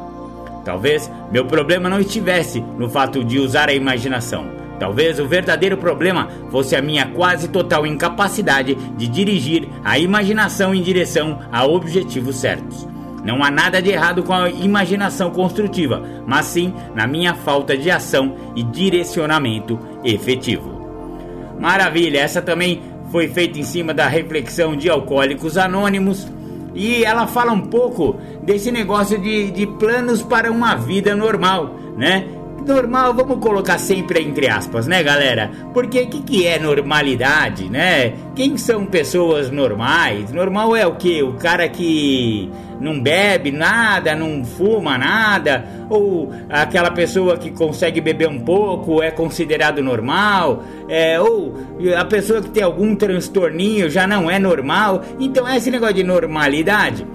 Talvez meu problema não estivesse no fato de usar a imaginação. Talvez o verdadeiro problema fosse a minha quase total incapacidade de dirigir a imaginação em direção a objetivos certos. Não há nada de errado com a imaginação construtiva, mas sim na minha falta de ação e direcionamento efetivo. Maravilha, essa também foi feita em cima da reflexão de Alcoólicos Anônimos e ela fala um pouco desse negócio de, de planos para uma vida normal, né? Normal, vamos colocar sempre entre aspas, né, galera? Porque o que, que é normalidade, né? Quem são pessoas normais? Normal é o que? O cara que não bebe nada, não fuma nada, ou aquela pessoa que consegue beber um pouco é considerado normal, é, ou a pessoa que tem algum transtorninho já não é normal. Então, esse negócio de normalidade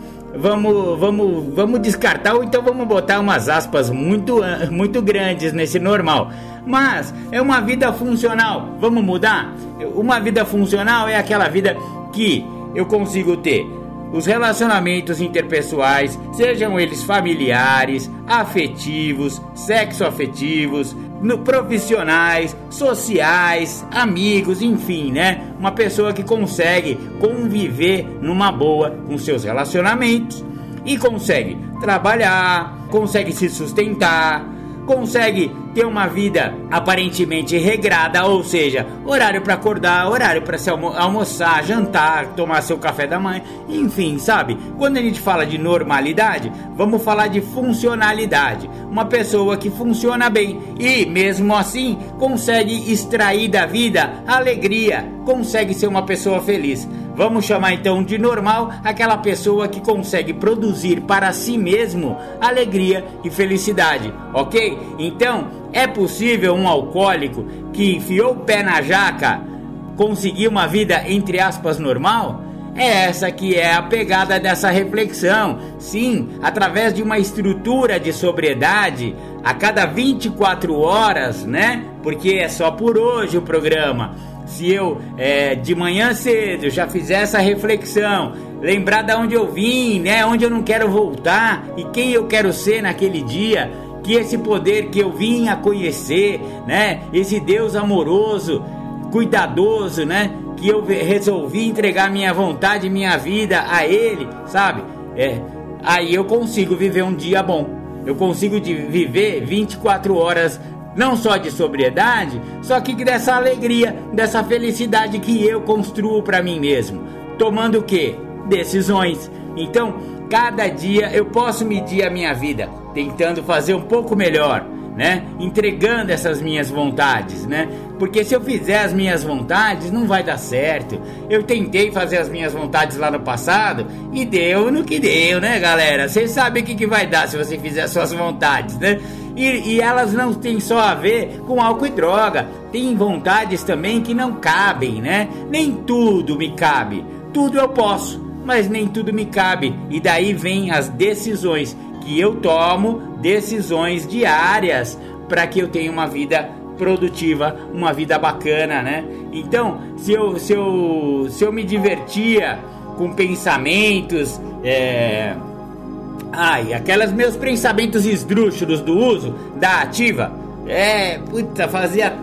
vamos, vamos, vamos descartar ou então vamos botar umas aspas muito, muito grandes nesse normal. Mas é uma vida funcional. Vamos mudar? Uma vida funcional é aquela vida que eu consigo ter os relacionamentos interpessoais, sejam eles familiares, afetivos, sexoafetivos, no, profissionais, sociais, amigos, enfim, né? Uma pessoa que consegue conviver numa boa com seus relacionamentos e consegue trabalhar, consegue se sustentar, consegue ter uma vida aparentemente regrada, ou seja, horário para acordar, horário para se almo almoçar, jantar, tomar seu café da manhã, enfim, sabe? Quando a gente fala de normalidade, vamos falar de funcionalidade. Uma pessoa que funciona bem e, mesmo assim, consegue extrair da vida alegria, consegue ser uma pessoa feliz. Vamos chamar então de normal aquela pessoa que consegue produzir para si mesmo alegria e felicidade, ok? Então, é possível um alcoólico que enfiou o pé na jaca conseguir uma vida entre aspas normal? É essa que é a pegada dessa reflexão. Sim, através de uma estrutura de sobriedade a cada 24 horas, né? Porque é só por hoje o programa se eu é, de manhã cedo já fizer essa reflexão, lembrar de onde eu vim, né, onde eu não quero voltar e quem eu quero ser naquele dia, que esse poder que eu vim a conhecer, né, esse Deus amoroso, cuidadoso, né, que eu resolvi entregar minha vontade, minha vida a Ele, sabe? É, aí eu consigo viver um dia bom. Eu consigo de viver 24 horas não só de sobriedade, só que dessa alegria, dessa felicidade que eu construo para mim mesmo, tomando o que? Decisões. Então, cada dia eu posso medir a minha vida, tentando fazer um pouco melhor, né? Entregando essas minhas vontades, né? Porque se eu fizer as minhas vontades, não vai dar certo. Eu tentei fazer as minhas vontades lá no passado e deu no que deu, né, galera? Vocês sabem o que, que vai dar se você fizer as suas vontades, né? E, e elas não têm só a ver com álcool e droga. Tem vontades também que não cabem, né? Nem tudo me cabe. Tudo eu posso, mas nem tudo me cabe. E daí vem as decisões que eu tomo, decisões diárias para que eu tenha uma vida produtiva, uma vida bacana, né? Então, se eu, se eu, se eu me divertia com pensamentos, é, Ai, aquelas meus pensamentos esdrúxulos do uso da ativa. É, puta, fazia.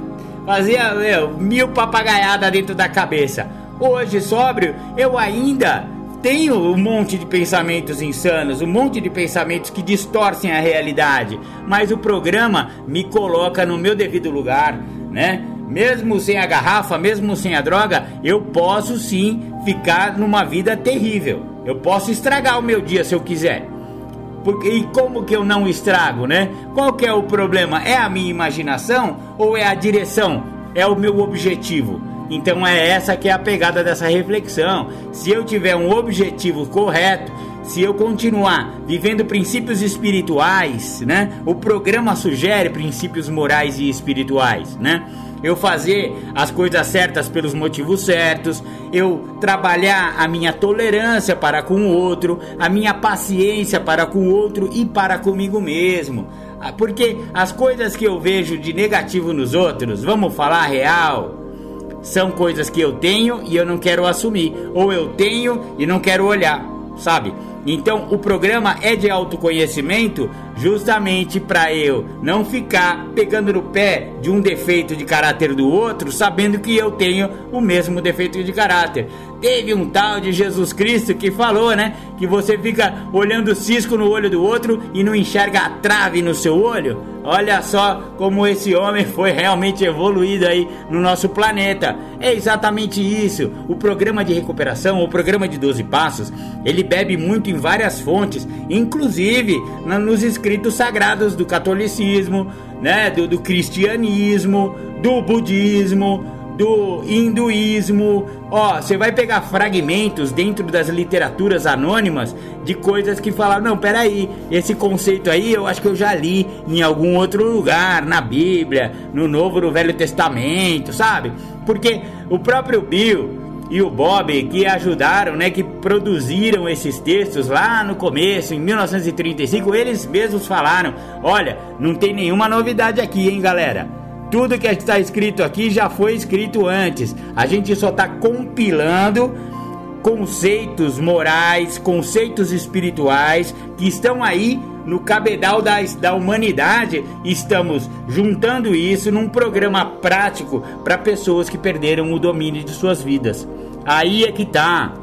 Fazia, meu, mil papagaiadas dentro da cabeça. Hoje, sóbrio, eu ainda tenho um monte de pensamentos insanos, um monte de pensamentos que distorcem a realidade. Mas o programa me coloca no meu devido lugar, né? Mesmo sem a garrafa, mesmo sem a droga, eu posso sim ficar numa vida terrível. Eu posso estragar o meu dia se eu quiser. Porque, e como que eu não estrago, né? Qual que é o problema? É a minha imaginação ou é a direção? É o meu objetivo? Então é essa que é a pegada dessa reflexão. Se eu tiver um objetivo correto, se eu continuar vivendo princípios espirituais, né? O programa sugere princípios morais e espirituais, né? eu fazer as coisas certas pelos motivos certos, eu trabalhar a minha tolerância para com o outro, a minha paciência para com o outro e para comigo mesmo. Ah, porque as coisas que eu vejo de negativo nos outros, vamos falar real, são coisas que eu tenho e eu não quero assumir, ou eu tenho e não quero olhar, sabe? Então o programa é de autoconhecimento justamente para eu não ficar pegando no pé de um defeito de caráter do outro, sabendo que eu tenho o mesmo defeito de caráter. Teve um tal de Jesus Cristo que falou, né, que você fica olhando o cisco no olho do outro e não enxerga a trave no seu olho. Olha só como esse homem foi realmente evoluído aí no nosso planeta. É exatamente isso. O programa de recuperação, o programa de 12 passos, ele bebe muito em várias fontes, inclusive nos escritos sagrados do catolicismo, né, do, do cristianismo, do budismo, do hinduísmo. Ó, você vai pegar fragmentos dentro das literaturas anônimas de coisas que falam: não, peraí, esse conceito aí eu acho que eu já li em algum outro lugar, na Bíblia, no Novo, no Velho Testamento, sabe? Porque o próprio Bill e o Bob que ajudaram, né, que produziram esses textos lá no começo, em 1935, eles mesmos falaram: olha, não tem nenhuma novidade aqui, hein, galera. Tudo que está escrito aqui já foi escrito antes. A gente só está compilando conceitos morais, conceitos espirituais que estão aí no cabedal da, da humanidade. Estamos juntando isso num programa prático para pessoas que perderam o domínio de suas vidas. Aí é que tá.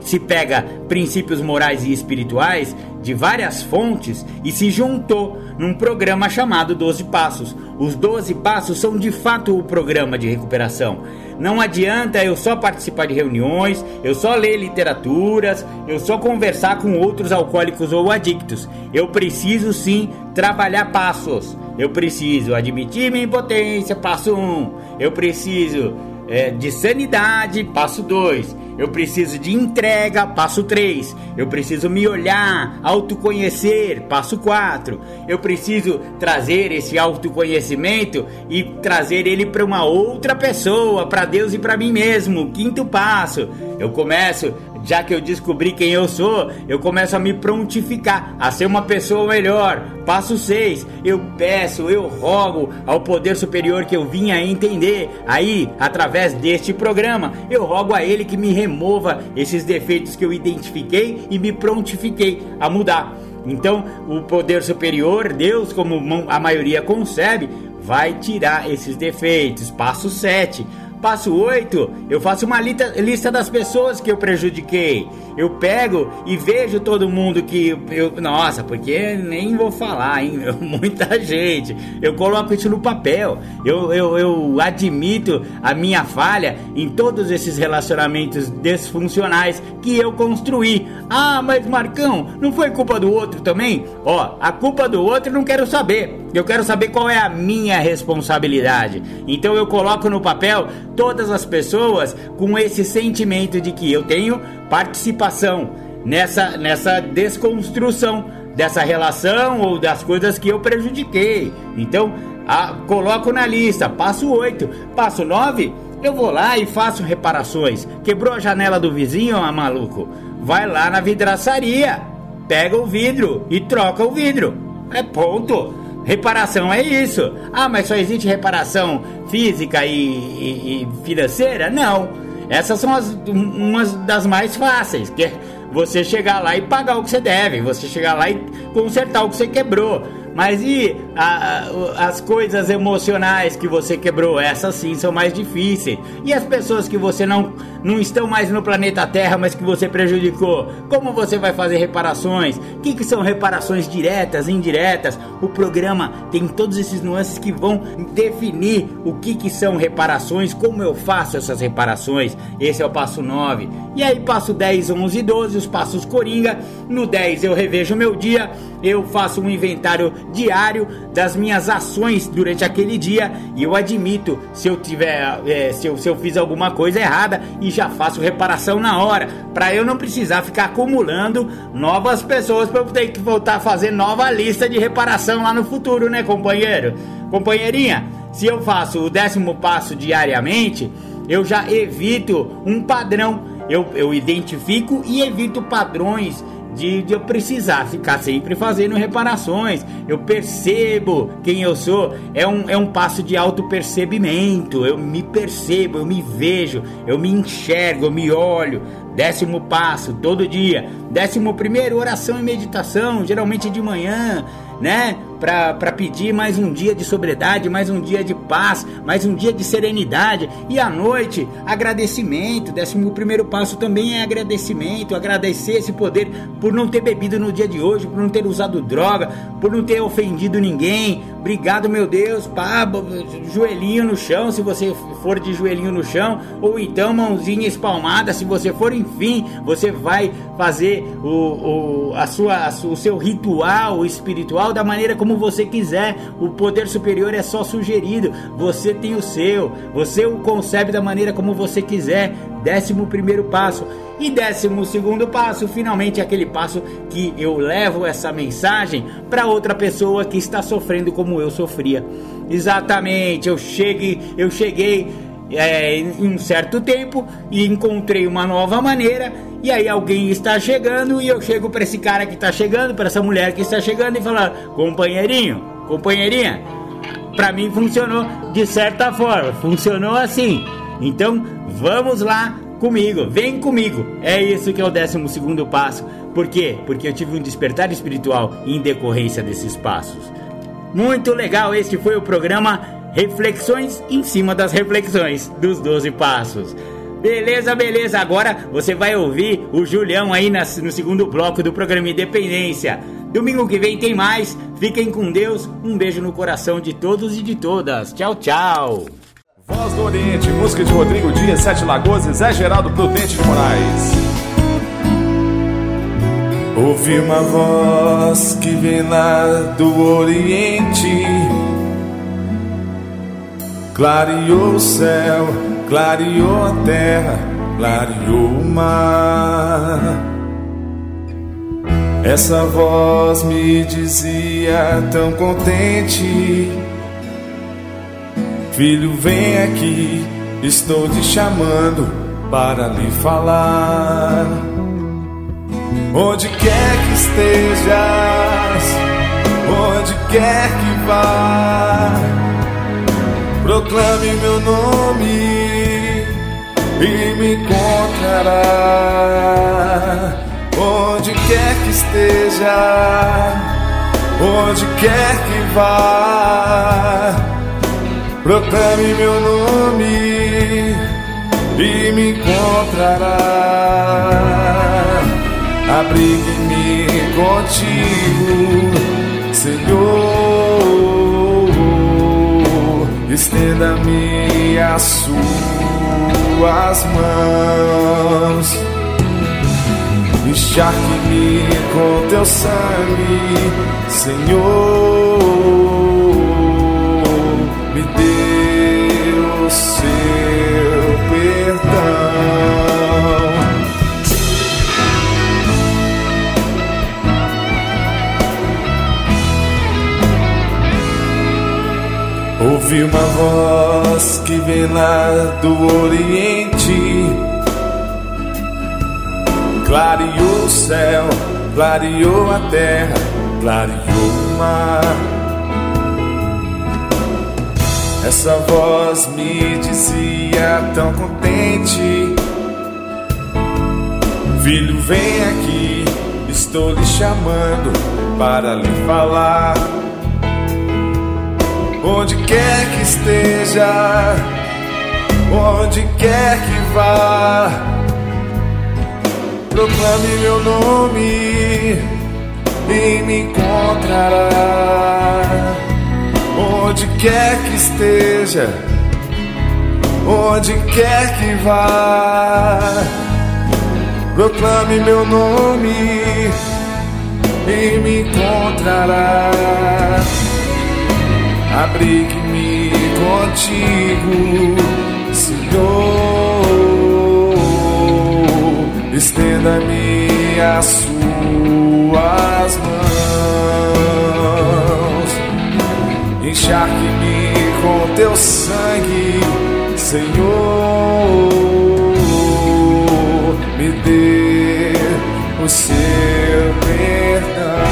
Se pega princípios morais e espirituais de várias fontes e se juntou num programa chamado 12 Passos. Os 12 Passos são de fato o programa de recuperação. Não adianta eu só participar de reuniões, eu só ler literaturas, eu só conversar com outros alcoólicos ou adictos. Eu preciso sim trabalhar passos. Eu preciso admitir minha impotência, passo 1. Um. Eu preciso é, de sanidade, passo 2. Eu preciso de entrega, passo 3. Eu preciso me olhar, autoconhecer, passo 4. Eu preciso trazer esse autoconhecimento e trazer ele para uma outra pessoa, para Deus e para mim mesmo. Quinto passo. Eu começo já que eu descobri quem eu sou, eu começo a me prontificar a ser uma pessoa melhor. Passo 6, eu peço, eu rogo ao poder superior que eu vinha entender. Aí, através deste programa, eu rogo a ele que me remova esses defeitos que eu identifiquei e me prontifiquei a mudar. Então, o poder superior, Deus, como a maioria concebe, vai tirar esses defeitos. Passo 7 Passo 8, eu faço uma lista, lista das pessoas que eu prejudiquei. Eu pego e vejo todo mundo que eu. Nossa, porque nem vou falar, hein? (laughs) Muita gente. Eu coloco isso no papel. Eu, eu, eu admito a minha falha em todos esses relacionamentos desfuncionais que eu construí. Ah, mas Marcão, não foi culpa do outro também? Ó, a culpa do outro não quero saber. Eu quero saber qual é a minha responsabilidade. Então eu coloco no papel todas as pessoas com esse sentimento de que eu tenho participação nessa, nessa desconstrução dessa relação ou das coisas que eu prejudiquei. Então, a, coloco na lista, passo 8, passo 9, eu vou lá e faço reparações. Quebrou a janela do vizinho, ah, maluco? Vai lá na vidraçaria, pega o vidro e troca o vidro. É ponto. Reparação é isso. Ah, mas só existe reparação física e, e, e financeira? Não. Essas são as, umas das mais fáceis, que é você chegar lá e pagar o que você deve, você chegar lá e consertar o que você quebrou. Mas e a, as coisas emocionais que você quebrou? Essas sim são mais difíceis. E as pessoas que você não, não estão mais no planeta Terra, mas que você prejudicou? Como você vai fazer reparações? O que, que são reparações diretas, indiretas? O programa tem todos esses nuances que vão definir o que, que são reparações, como eu faço essas reparações. Esse é o passo 9. E aí, passo 10, 11 e 12, os passos coringa. No 10 eu revejo meu dia, eu faço um inventário diário das minhas ações durante aquele dia e eu admito se eu tiver é, se, eu, se eu fiz alguma coisa errada e já faço reparação na hora para eu não precisar ficar acumulando novas pessoas para eu ter que voltar a fazer nova lista de reparação lá no futuro, né, companheiro? Companheirinha, se eu faço o décimo passo diariamente, eu já evito um padrão. Eu, eu identifico e evito padrões de, de eu precisar ficar sempre fazendo reparações. Eu percebo quem eu sou. É um, é um passo de autopercebimento. Eu me percebo, eu me vejo, eu me enxergo, eu me olho. Décimo passo, todo dia. Décimo primeiro, oração e meditação, geralmente de manhã né? Para pedir mais um dia de sobriedade, mais um dia de paz, mais um dia de serenidade. E à noite, agradecimento. Décimo primeiro passo também é agradecimento. Agradecer esse poder por não ter bebido no dia de hoje, por não ter usado droga, por não ter ofendido ninguém. Obrigado, meu Deus. Pá, joelhinho no chão, se você for de joelhinho no chão. Ou então mãozinha espalmada, se você for, enfim, você vai fazer o, o, a sua, o seu ritual espiritual da maneira como você quiser. O poder superior é só sugerido. Você tem o seu. Você o concebe da maneira como você quiser. Décimo primeiro passo. E décimo segundo passo, finalmente é aquele passo que eu levo essa mensagem para outra pessoa que está sofrendo como eu sofria. Exatamente, eu cheguei, eu cheguei é, em um certo tempo e encontrei uma nova maneira. E aí alguém está chegando e eu chego para esse cara que está chegando, para essa mulher que está chegando e falar: companheirinho, companheirinha, para mim funcionou de certa forma, funcionou assim. Então vamos lá comigo, vem comigo. É isso que é o décimo segundo passo. Por quê? Porque eu tive um despertar espiritual em decorrência desses passos. Muito legal, este foi o programa reflexões em cima das reflexões dos 12 passos. Beleza, beleza. Agora você vai ouvir o Julião aí no segundo bloco do programa Independência. Domingo que vem tem mais. Fiquem com Deus. Um beijo no coração de todos e de todas. Tchau, tchau. Voz do Oriente, música de Rodrigo Dias, Sete Lagoas e Zé Geraldo Prudente de Moraes. Ouvi uma voz que vem lá do Oriente Clareou o céu, clareou a terra, clareou o mar. Essa voz me dizia tão contente: Filho, vem aqui, estou te chamando para lhe falar. Onde quer que estejas, onde quer que vá proclame meu nome e me encontrará onde quer que esteja, onde quer que vá. Proclame meu nome e me encontrará. Abrigue-me contigo, Senhor estenda-me as suas mãos, encharque-me com teu sangue, Senhor, lá do Oriente, clareou o céu, clareou a terra, clareou o mar. Essa voz me dizia tão contente: Filho, vem aqui, estou lhe chamando para lhe falar. Onde quer que esteja, onde quer que vá, proclame meu nome e me encontrará. Onde quer que esteja, onde quer que vá, proclame meu nome e me encontrará abrigue-me contigo, Senhor. Estenda-me as suas mãos, encharque-me com teu sangue, Senhor. Me dê o seu perdão.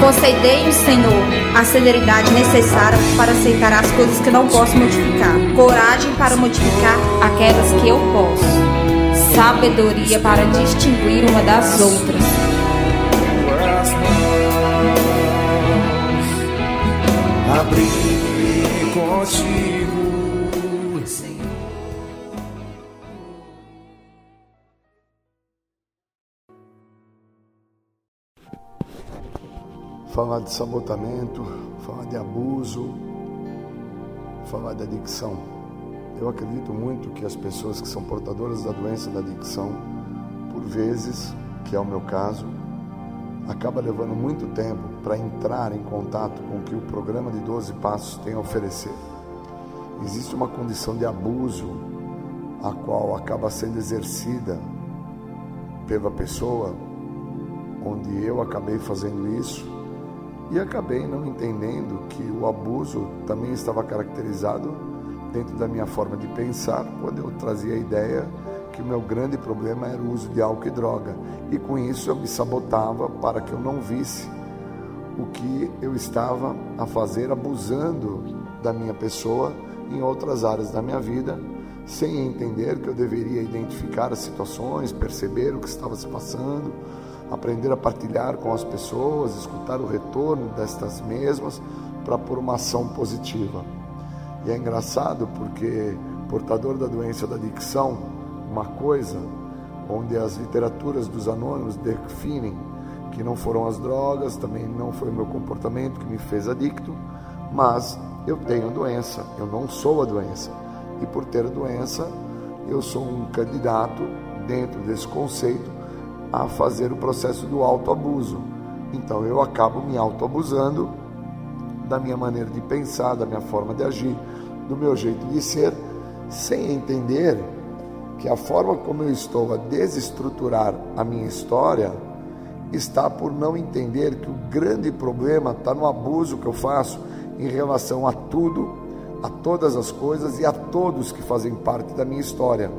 Concedei-me, Senhor, a celeridade necessária para aceitar as coisas que não posso modificar, coragem para modificar aquelas que eu posso, sabedoria para distinguir uma das outras. Abrir contigo. De sabotamento, falar de abuso, falar de adicção. Eu acredito muito que as pessoas que são portadoras da doença da adicção, por vezes, que é o meu caso, acaba levando muito tempo para entrar em contato com o que o programa de 12 passos tem a oferecer. Existe uma condição de abuso a qual acaba sendo exercida pela pessoa, onde eu acabei fazendo isso e acabei não entendendo que o abuso também estava caracterizado dentro da minha forma de pensar, quando eu trazia a ideia que o meu grande problema era o uso de álcool e droga. E com isso eu me sabotava para que eu não visse o que eu estava a fazer abusando da minha pessoa em outras áreas da minha vida, sem entender que eu deveria identificar as situações, perceber o que estava se passando, aprender a partilhar com as pessoas, escutar o retorno destas mesmas para pôr uma ação positiva. E é engraçado porque portador da doença da adicção, uma coisa onde as literaturas dos anônimos definem que não foram as drogas, também não foi o meu comportamento que me fez adicto, mas eu tenho doença, eu não sou a doença. E por ter doença, eu sou um candidato dentro desse conceito a fazer o processo do autoabuso. Então eu acabo me autoabusando da minha maneira de pensar, da minha forma de agir, do meu jeito de ser, sem entender que a forma como eu estou a desestruturar a minha história está por não entender que o grande problema está no abuso que eu faço em relação a tudo, a todas as coisas e a todos que fazem parte da minha história.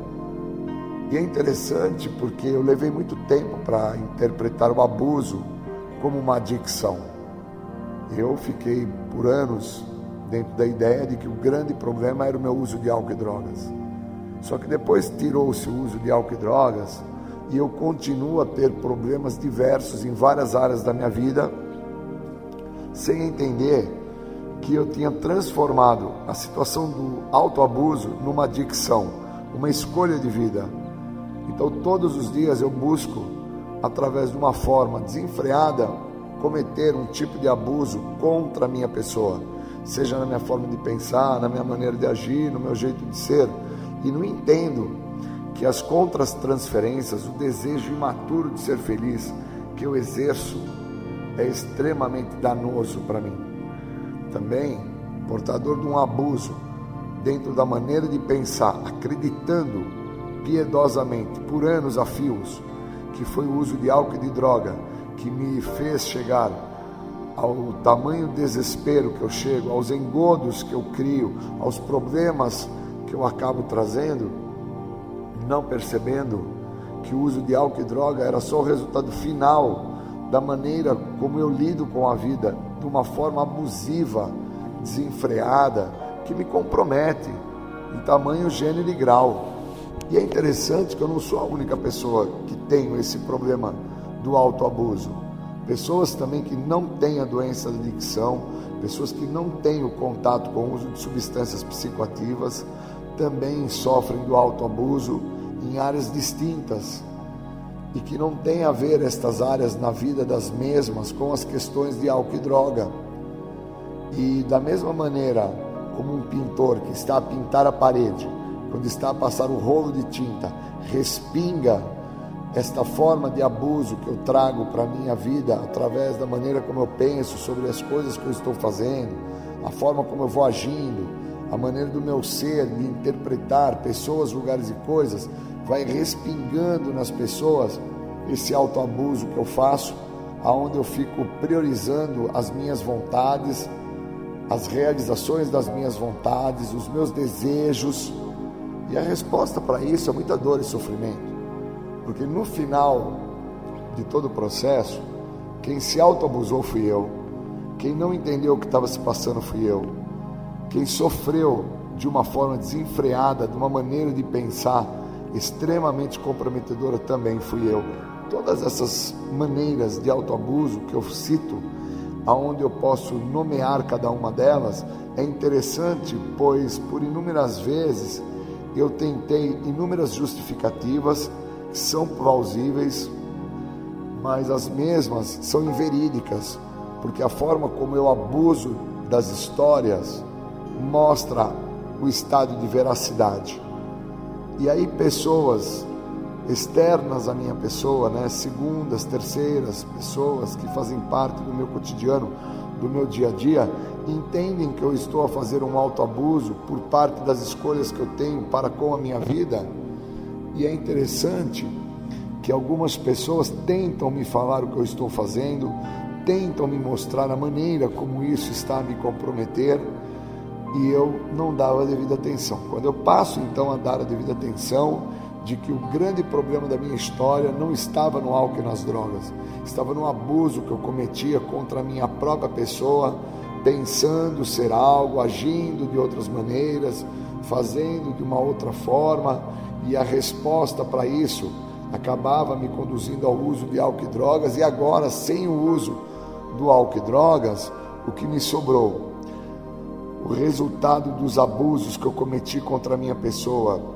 E é interessante porque eu levei muito tempo para interpretar o abuso como uma adicção. Eu fiquei por anos dentro da ideia de que o grande problema era o meu uso de álcool e drogas. Só que depois tirou-se o uso de álcool e drogas e eu continuo a ter problemas diversos em várias áreas da minha vida, sem entender que eu tinha transformado a situação do autoabuso numa adicção, uma escolha de vida. Então, todos os dias eu busco, através de uma forma desenfreada, cometer um tipo de abuso contra a minha pessoa, seja na minha forma de pensar, na minha maneira de agir, no meu jeito de ser. E não entendo que as contratransferências, o desejo imaturo de ser feliz que eu exerço é extremamente danoso para mim. Também portador de um abuso dentro da maneira de pensar, acreditando piedosamente por anos a fios que foi o uso de álcool e de droga que me fez chegar ao tamanho desespero que eu chego, aos engodos que eu crio, aos problemas que eu acabo trazendo, não percebendo que o uso de álcool e droga era só o resultado final da maneira como eu lido com a vida, de uma forma abusiva, desenfreada, que me compromete em tamanho, gênero e grau. E é interessante que eu não sou a única pessoa que tenho esse problema do autoabuso. Pessoas também que não têm a doença da adicção, pessoas que não têm o contato com o uso de substâncias psicoativas, também sofrem do autoabuso em áreas distintas e que não tem a ver estas áreas na vida das mesmas com as questões de álcool e droga. E da mesma maneira como um pintor que está a pintar a parede, quando está a passar o rolo de tinta, respinga esta forma de abuso que eu trago para a minha vida através da maneira como eu penso sobre as coisas que eu estou fazendo, a forma como eu vou agindo, a maneira do meu ser, de interpretar pessoas, lugares e coisas, vai respingando nas pessoas esse autoabuso que eu faço, aonde eu fico priorizando as minhas vontades, as realizações das minhas vontades, os meus desejos. E a resposta para isso é muita dor e sofrimento. Porque no final de todo o processo, quem se autoabusou fui eu. Quem não entendeu o que estava se passando fui eu. Quem sofreu de uma forma desenfreada, de uma maneira de pensar extremamente comprometedora também fui eu. Todas essas maneiras de autoabuso que eu cito, aonde eu posso nomear cada uma delas, é interessante, pois por inúmeras vezes eu tentei inúmeras justificativas que são plausíveis, mas as mesmas são inverídicas, porque a forma como eu abuso das histórias mostra o estado de veracidade. E aí pessoas externas à minha pessoa, né, segundas, terceiras pessoas que fazem parte do meu cotidiano, do meu dia a dia, entendem que eu estou a fazer um autoabuso por parte das escolhas que eu tenho para com a minha vida. E é interessante que algumas pessoas tentam me falar o que eu estou fazendo, tentam me mostrar a maneira como isso está a me comprometer, e eu não dava a devida atenção. Quando eu passo então a dar a devida atenção, de que o grande problema da minha história não estava no álcool e nas drogas, estava no abuso que eu cometia contra a minha própria pessoa, pensando ser algo, agindo de outras maneiras, fazendo de uma outra forma, e a resposta para isso acabava me conduzindo ao uso de álcool e drogas, e agora, sem o uso do álcool e drogas, o que me sobrou? O resultado dos abusos que eu cometi contra a minha pessoa,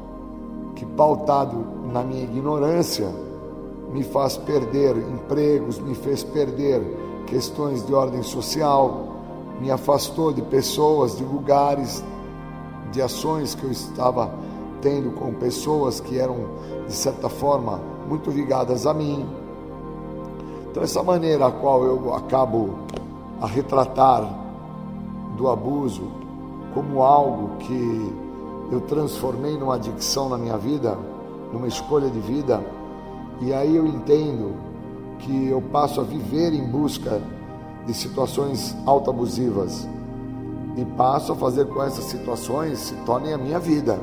que pautado na minha ignorância, me faz perder empregos, me fez perder questões de ordem social, me afastou de pessoas, de lugares, de ações que eu estava tendo com pessoas que eram, de certa forma, muito ligadas a mim. Então, essa maneira a qual eu acabo a retratar do abuso como algo que eu transformei numa adicção na minha vida, numa escolha de vida, e aí eu entendo que eu passo a viver em busca de situações autoabusivas e passo a fazer com essas situações se tornem a minha vida.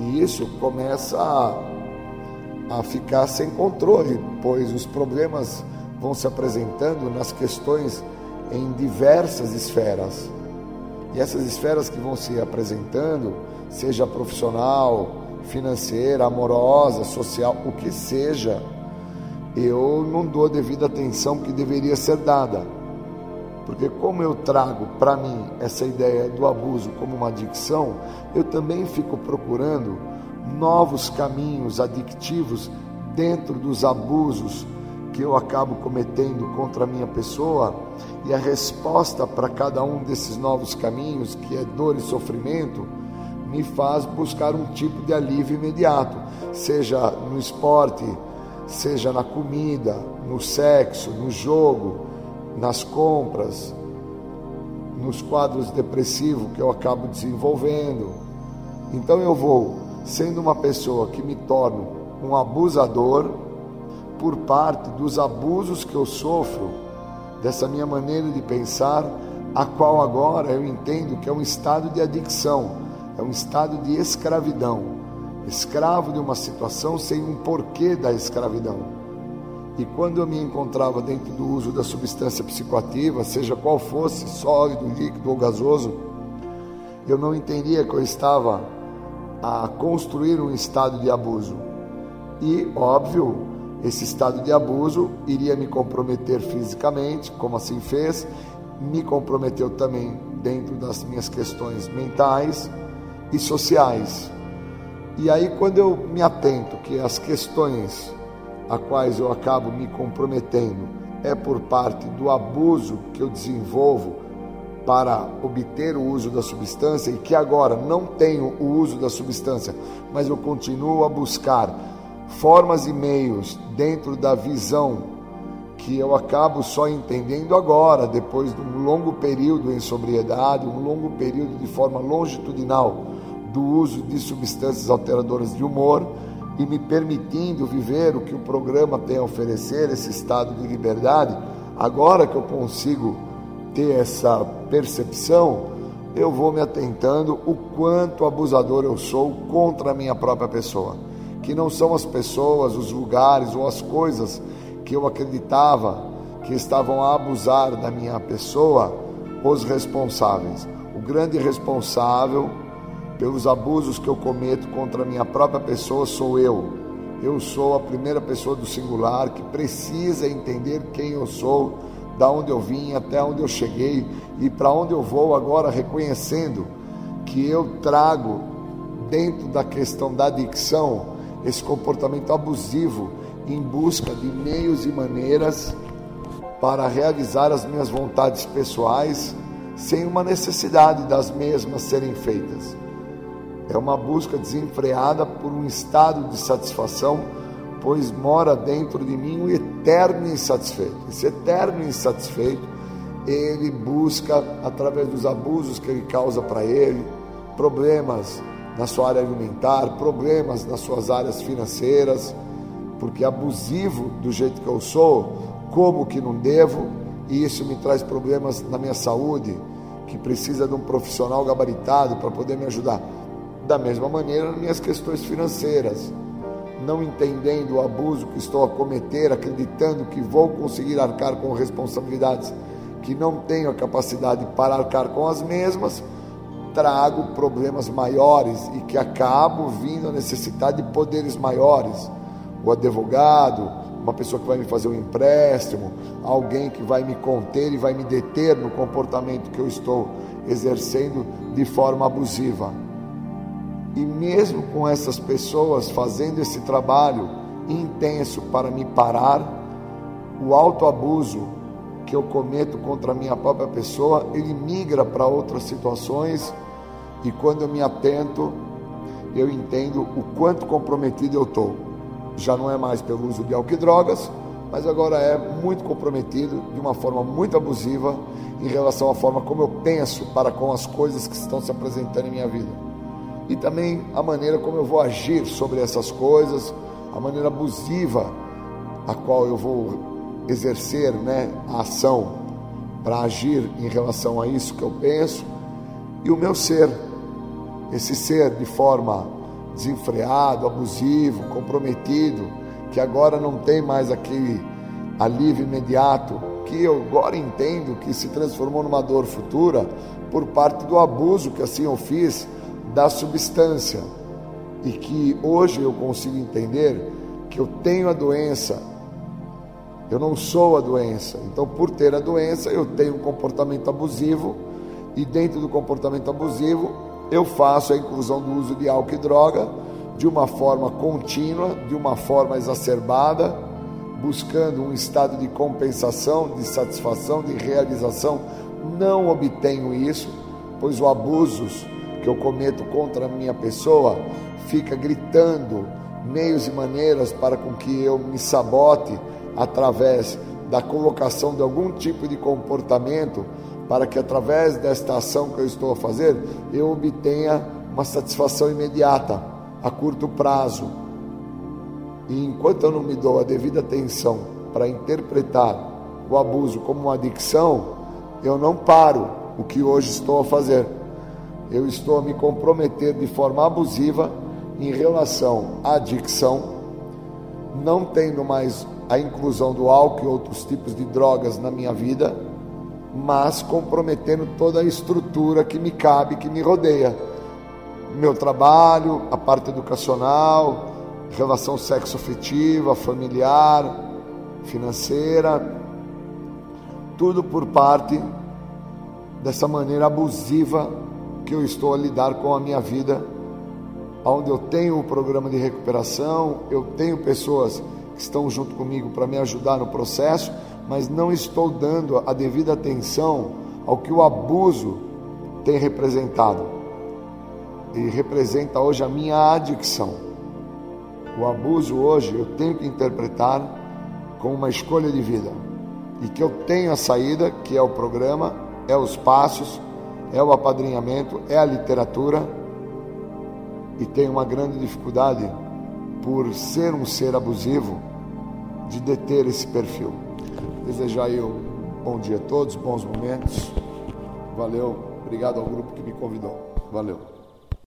E isso começa a, a ficar sem controle, pois os problemas vão se apresentando nas questões em diversas esferas. E essas esferas que vão se apresentando, seja profissional, financeira, amorosa, social, o que seja, eu não dou a devida atenção que deveria ser dada. Porque como eu trago para mim essa ideia do abuso como uma adicção, eu também fico procurando novos caminhos adictivos dentro dos abusos que eu acabo cometendo contra a minha pessoa, e a resposta para cada um desses novos caminhos, que é dor e sofrimento, me faz buscar um tipo de alívio imediato, seja no esporte, seja na comida, no sexo, no jogo, nas compras, nos quadros depressivos que eu acabo desenvolvendo. Então eu vou sendo uma pessoa que me torno um abusador por parte dos abusos que eu sofro, dessa minha maneira de pensar, a qual agora eu entendo que é um estado de adicção, é um estado de escravidão. Escravo de uma situação sem um porquê da escravidão. E quando eu me encontrava dentro do uso da substância psicoativa, seja qual fosse, sólido, líquido ou gasoso, eu não entendia que eu estava a construir um estado de abuso. E, óbvio, esse estado de abuso iria me comprometer fisicamente, como assim fez, me comprometeu também dentro das minhas questões mentais e sociais. E aí, quando eu me atento que as questões a quais eu acabo me comprometendo é por parte do abuso que eu desenvolvo para obter o uso da substância e que agora não tenho o uso da substância, mas eu continuo a buscar formas e meios dentro da visão que eu acabo só entendendo agora, depois de um longo período em sobriedade, um longo período de forma longitudinal do uso de substâncias alteradoras de humor e me permitindo viver o que o programa tem a oferecer, esse estado de liberdade, agora que eu consigo ter essa percepção, eu vou me atentando o quanto abusador eu sou contra a minha própria pessoa que não são as pessoas, os lugares ou as coisas que eu acreditava que estavam a abusar da minha pessoa, os responsáveis. O grande responsável pelos abusos que eu cometo contra a minha própria pessoa sou eu. Eu sou a primeira pessoa do singular que precisa entender quem eu sou, da onde eu vim, até onde eu cheguei e para onde eu vou agora, reconhecendo que eu trago dentro da questão da adicção esse comportamento abusivo em busca de meios e maneiras para realizar as minhas vontades pessoais sem uma necessidade das mesmas serem feitas. É uma busca desenfreada por um estado de satisfação, pois mora dentro de mim um eterno insatisfeito. Esse eterno insatisfeito, ele busca, através dos abusos que ele causa para ele, problemas na sua área alimentar, problemas nas suas áreas financeiras, porque abusivo do jeito que eu sou, como que não devo, e isso me traz problemas na minha saúde, que precisa de um profissional gabaritado para poder me ajudar. Da mesma maneira, minhas questões financeiras, não entendendo o abuso que estou a cometer, acreditando que vou conseguir arcar com responsabilidades que não tenho a capacidade para arcar com as mesmas, trago problemas maiores e que acabo vindo a necessitar de poderes maiores. O advogado, uma pessoa que vai me fazer um empréstimo, alguém que vai me conter e vai me deter no comportamento que eu estou exercendo de forma abusiva. E mesmo com essas pessoas fazendo esse trabalho intenso para me parar, o autoabuso que eu cometo contra a minha própria pessoa, ele migra para outras situações e quando eu me atento, eu entendo o quanto comprometido eu estou. Já não é mais pelo uso de álcool e drogas, mas agora é muito comprometido de uma forma muito abusiva em relação à forma como eu penso para com as coisas que estão se apresentando em minha vida e também a maneira como eu vou agir sobre essas coisas, a maneira abusiva a qual eu vou exercer né, a ação para agir em relação a isso que eu penso, e o meu ser, esse ser de forma desenfreado, abusivo, comprometido, que agora não tem mais aquele alívio imediato, que eu agora entendo que se transformou numa dor futura por parte do abuso que assim eu fiz da substância. E que hoje eu consigo entender que eu tenho a doença, eu não sou a doença. Então, por ter a doença, eu tenho um comportamento abusivo e dentro do comportamento abusivo, eu faço a inclusão do uso de álcool e droga de uma forma contínua, de uma forma exacerbada, buscando um estado de compensação, de satisfação, de realização. Não obtenho isso, pois o abusos que eu cometo contra a minha pessoa fica gritando meios e maneiras para com que eu me sabote através da colocação de algum tipo de comportamento para que através desta ação que eu estou a fazer eu obtenha uma satisfação imediata a curto prazo. E enquanto eu não me dou a devida atenção para interpretar o abuso como uma adicção, eu não paro o que hoje estou a fazer eu estou a me comprometer de forma abusiva em relação à adicção, não tendo mais a inclusão do álcool e outros tipos de drogas na minha vida, mas comprometendo toda a estrutura que me cabe, que me rodeia. Meu trabalho, a parte educacional, relação sexo-afetiva, familiar, financeira, tudo por parte dessa maneira abusiva que eu estou a lidar com a minha vida, onde eu tenho um programa de recuperação, eu tenho pessoas estão junto comigo para me ajudar no processo, mas não estou dando a devida atenção ao que o abuso tem representado. E representa hoje a minha adicção. O abuso hoje eu tenho que interpretar como uma escolha de vida. E que eu tenho a saída, que é o programa, é os passos, é o apadrinhamento, é a literatura e tem uma grande dificuldade por ser um ser abusivo de deter esse perfil. Desejar eu um bom dia a todos, bons momentos. Valeu, obrigado ao grupo que me convidou. Valeu.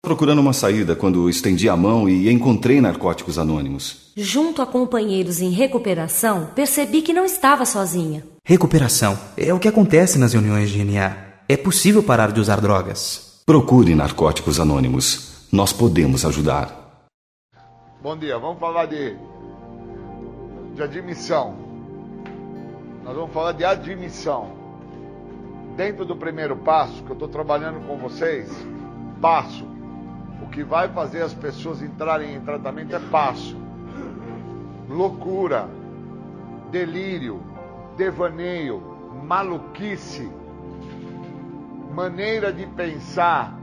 Procurando uma saída quando estendi a mão e encontrei narcóticos anônimos. Junto a companheiros em recuperação, percebi que não estava sozinha. Recuperação é o que acontece nas reuniões de NA. É possível parar de usar drogas. Procure Narcóticos Anônimos. Nós podemos ajudar. Bom dia, vamos falar de, de admissão. Nós vamos falar de admissão. Dentro do primeiro passo que eu estou trabalhando com vocês, passo. O que vai fazer as pessoas entrarem em tratamento é passo. Loucura, delírio, devaneio, maluquice maneira de pensar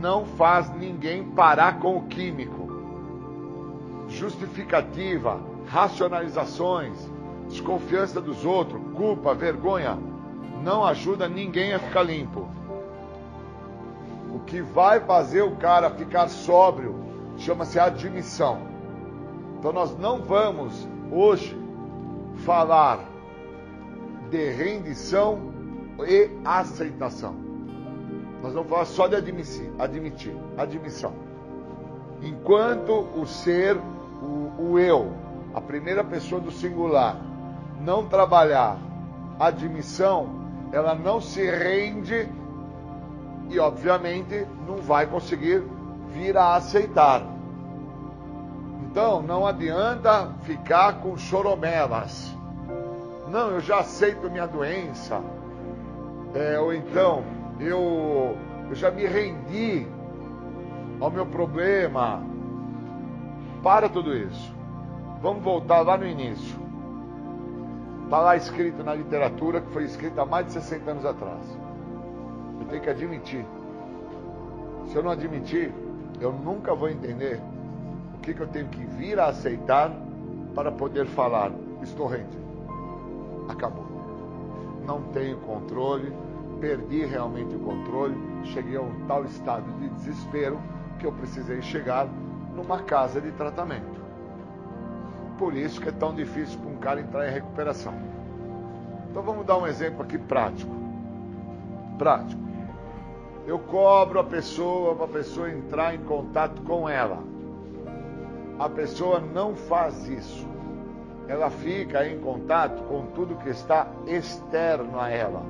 não faz ninguém parar com o químico. Justificativa, racionalizações, desconfiança dos outros, culpa, vergonha, não ajuda ninguém a ficar limpo. O que vai fazer o cara ficar sóbrio chama-se admissão. Então nós não vamos hoje falar de rendição e aceitação. Nós vamos falar só de admitir, admitir, admissão. Enquanto o ser, o, o eu, a primeira pessoa do singular, não trabalhar admissão, ela não se rende e, obviamente, não vai conseguir vir a aceitar. Então, não adianta ficar com choromelas. Não, eu já aceito minha doença. É, ou então, eu, eu já me rendi ao meu problema. Para tudo isso. Vamos voltar lá no início. Está lá escrito na literatura que foi escrita há mais de 60 anos atrás. Eu tenho que admitir. Se eu não admitir, eu nunca vou entender o que, que eu tenho que vir a aceitar para poder falar. Estou rendido. Acabou. Não tenho controle, perdi realmente o controle, cheguei a um tal estado de desespero que eu precisei chegar numa casa de tratamento. Por isso que é tão difícil para um cara entrar em recuperação. Então vamos dar um exemplo aqui prático. Prático. Eu cobro a pessoa para a pessoa entrar em contato com ela. A pessoa não faz isso. Ela fica em contato com tudo que está externo a ela.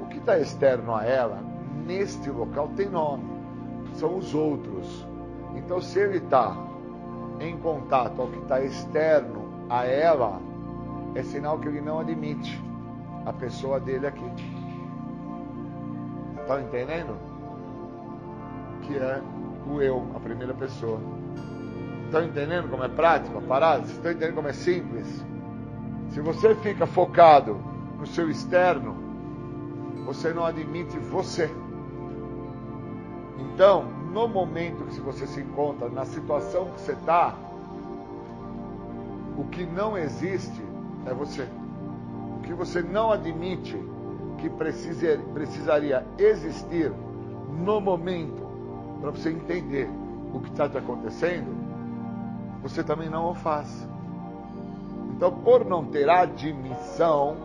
O que está externo a ela, neste local, tem nome. São os outros. Então, se ele está em contato ao que está externo a ela, é sinal que ele não admite a pessoa dele aqui. Estão entendendo? Que é o eu, a primeira pessoa. Estão entendendo como é prático? Vocês estão entendendo como é simples? Se você fica focado no seu externo, você não admite você. Então, no momento que você se encontra, na situação que você está, o que não existe é você. O que você não admite que precise, precisaria existir no momento para você entender o que está te acontecendo, você também não o faz. Então, por não ter admissão,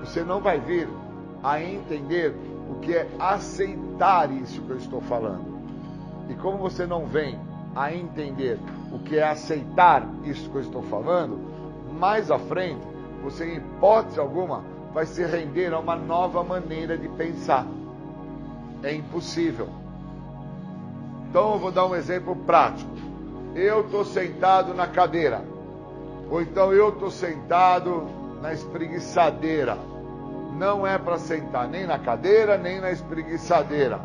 você não vai vir a entender o que é aceitar isso que eu estou falando. E como você não vem a entender o que é aceitar isso que eu estou falando, mais à frente, você, em hipótese alguma, vai se render a uma nova maneira de pensar. É impossível. Então eu vou dar um exemplo prático. Eu estou sentado na cadeira, ou então eu estou sentado na espreguiçadeira não é para sentar nem na cadeira, nem na espreguiçadeira.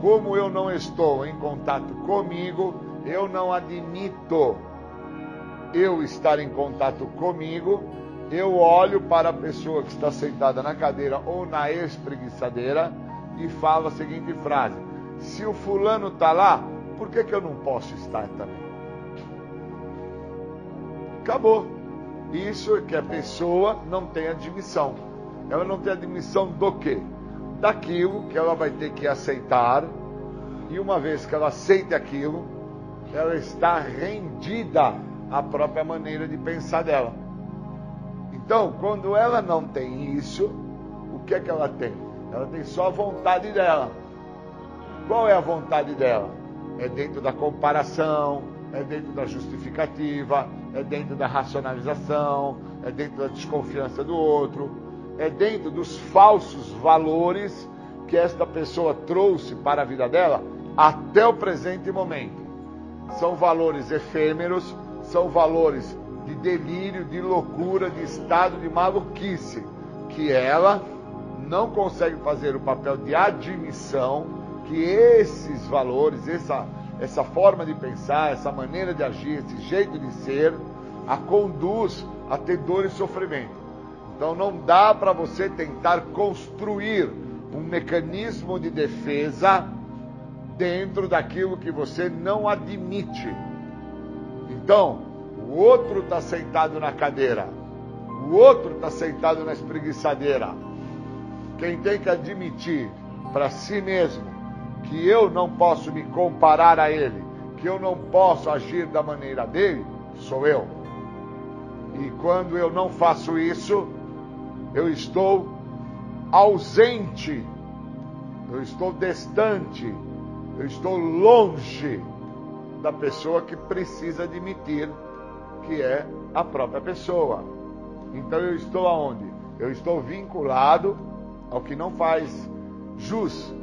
Como eu não estou em contato comigo, eu não admito eu estar em contato comigo, eu olho para a pessoa que está sentada na cadeira ou na espreguiçadeira e falo a seguinte frase: Se o fulano está lá, por que, que eu não posso estar também? Acabou. Isso é que a pessoa não tem admissão ela não tem admissão do quê? Daquilo que ela vai ter que aceitar, e uma vez que ela aceita aquilo, ela está rendida à própria maneira de pensar dela. Então, quando ela não tem isso, o que é que ela tem? Ela tem só a vontade dela. Qual é a vontade dela? É dentro da comparação, é dentro da justificativa, é dentro da racionalização, é dentro da desconfiança do outro, é dentro dos falsos valores que esta pessoa trouxe para a vida dela até o presente momento. São valores efêmeros, são valores de delírio, de loucura, de estado de maluquice, que ela não consegue fazer o papel de admissão que esses valores, essa, essa forma de pensar, essa maneira de agir, esse jeito de ser, a conduz a ter dor e sofrimento. Então não dá para você tentar construir um mecanismo de defesa dentro daquilo que você não admite. Então, o outro está sentado na cadeira, o outro está sentado na espreguiçadeira. Quem tem que admitir para si mesmo que eu não posso me comparar a ele, que eu não posso agir da maneira dele, sou eu. E quando eu não faço isso, eu estou ausente, eu estou distante, eu estou longe da pessoa que precisa admitir que é a própria pessoa. Então eu estou aonde? Eu estou vinculado ao que não faz jus,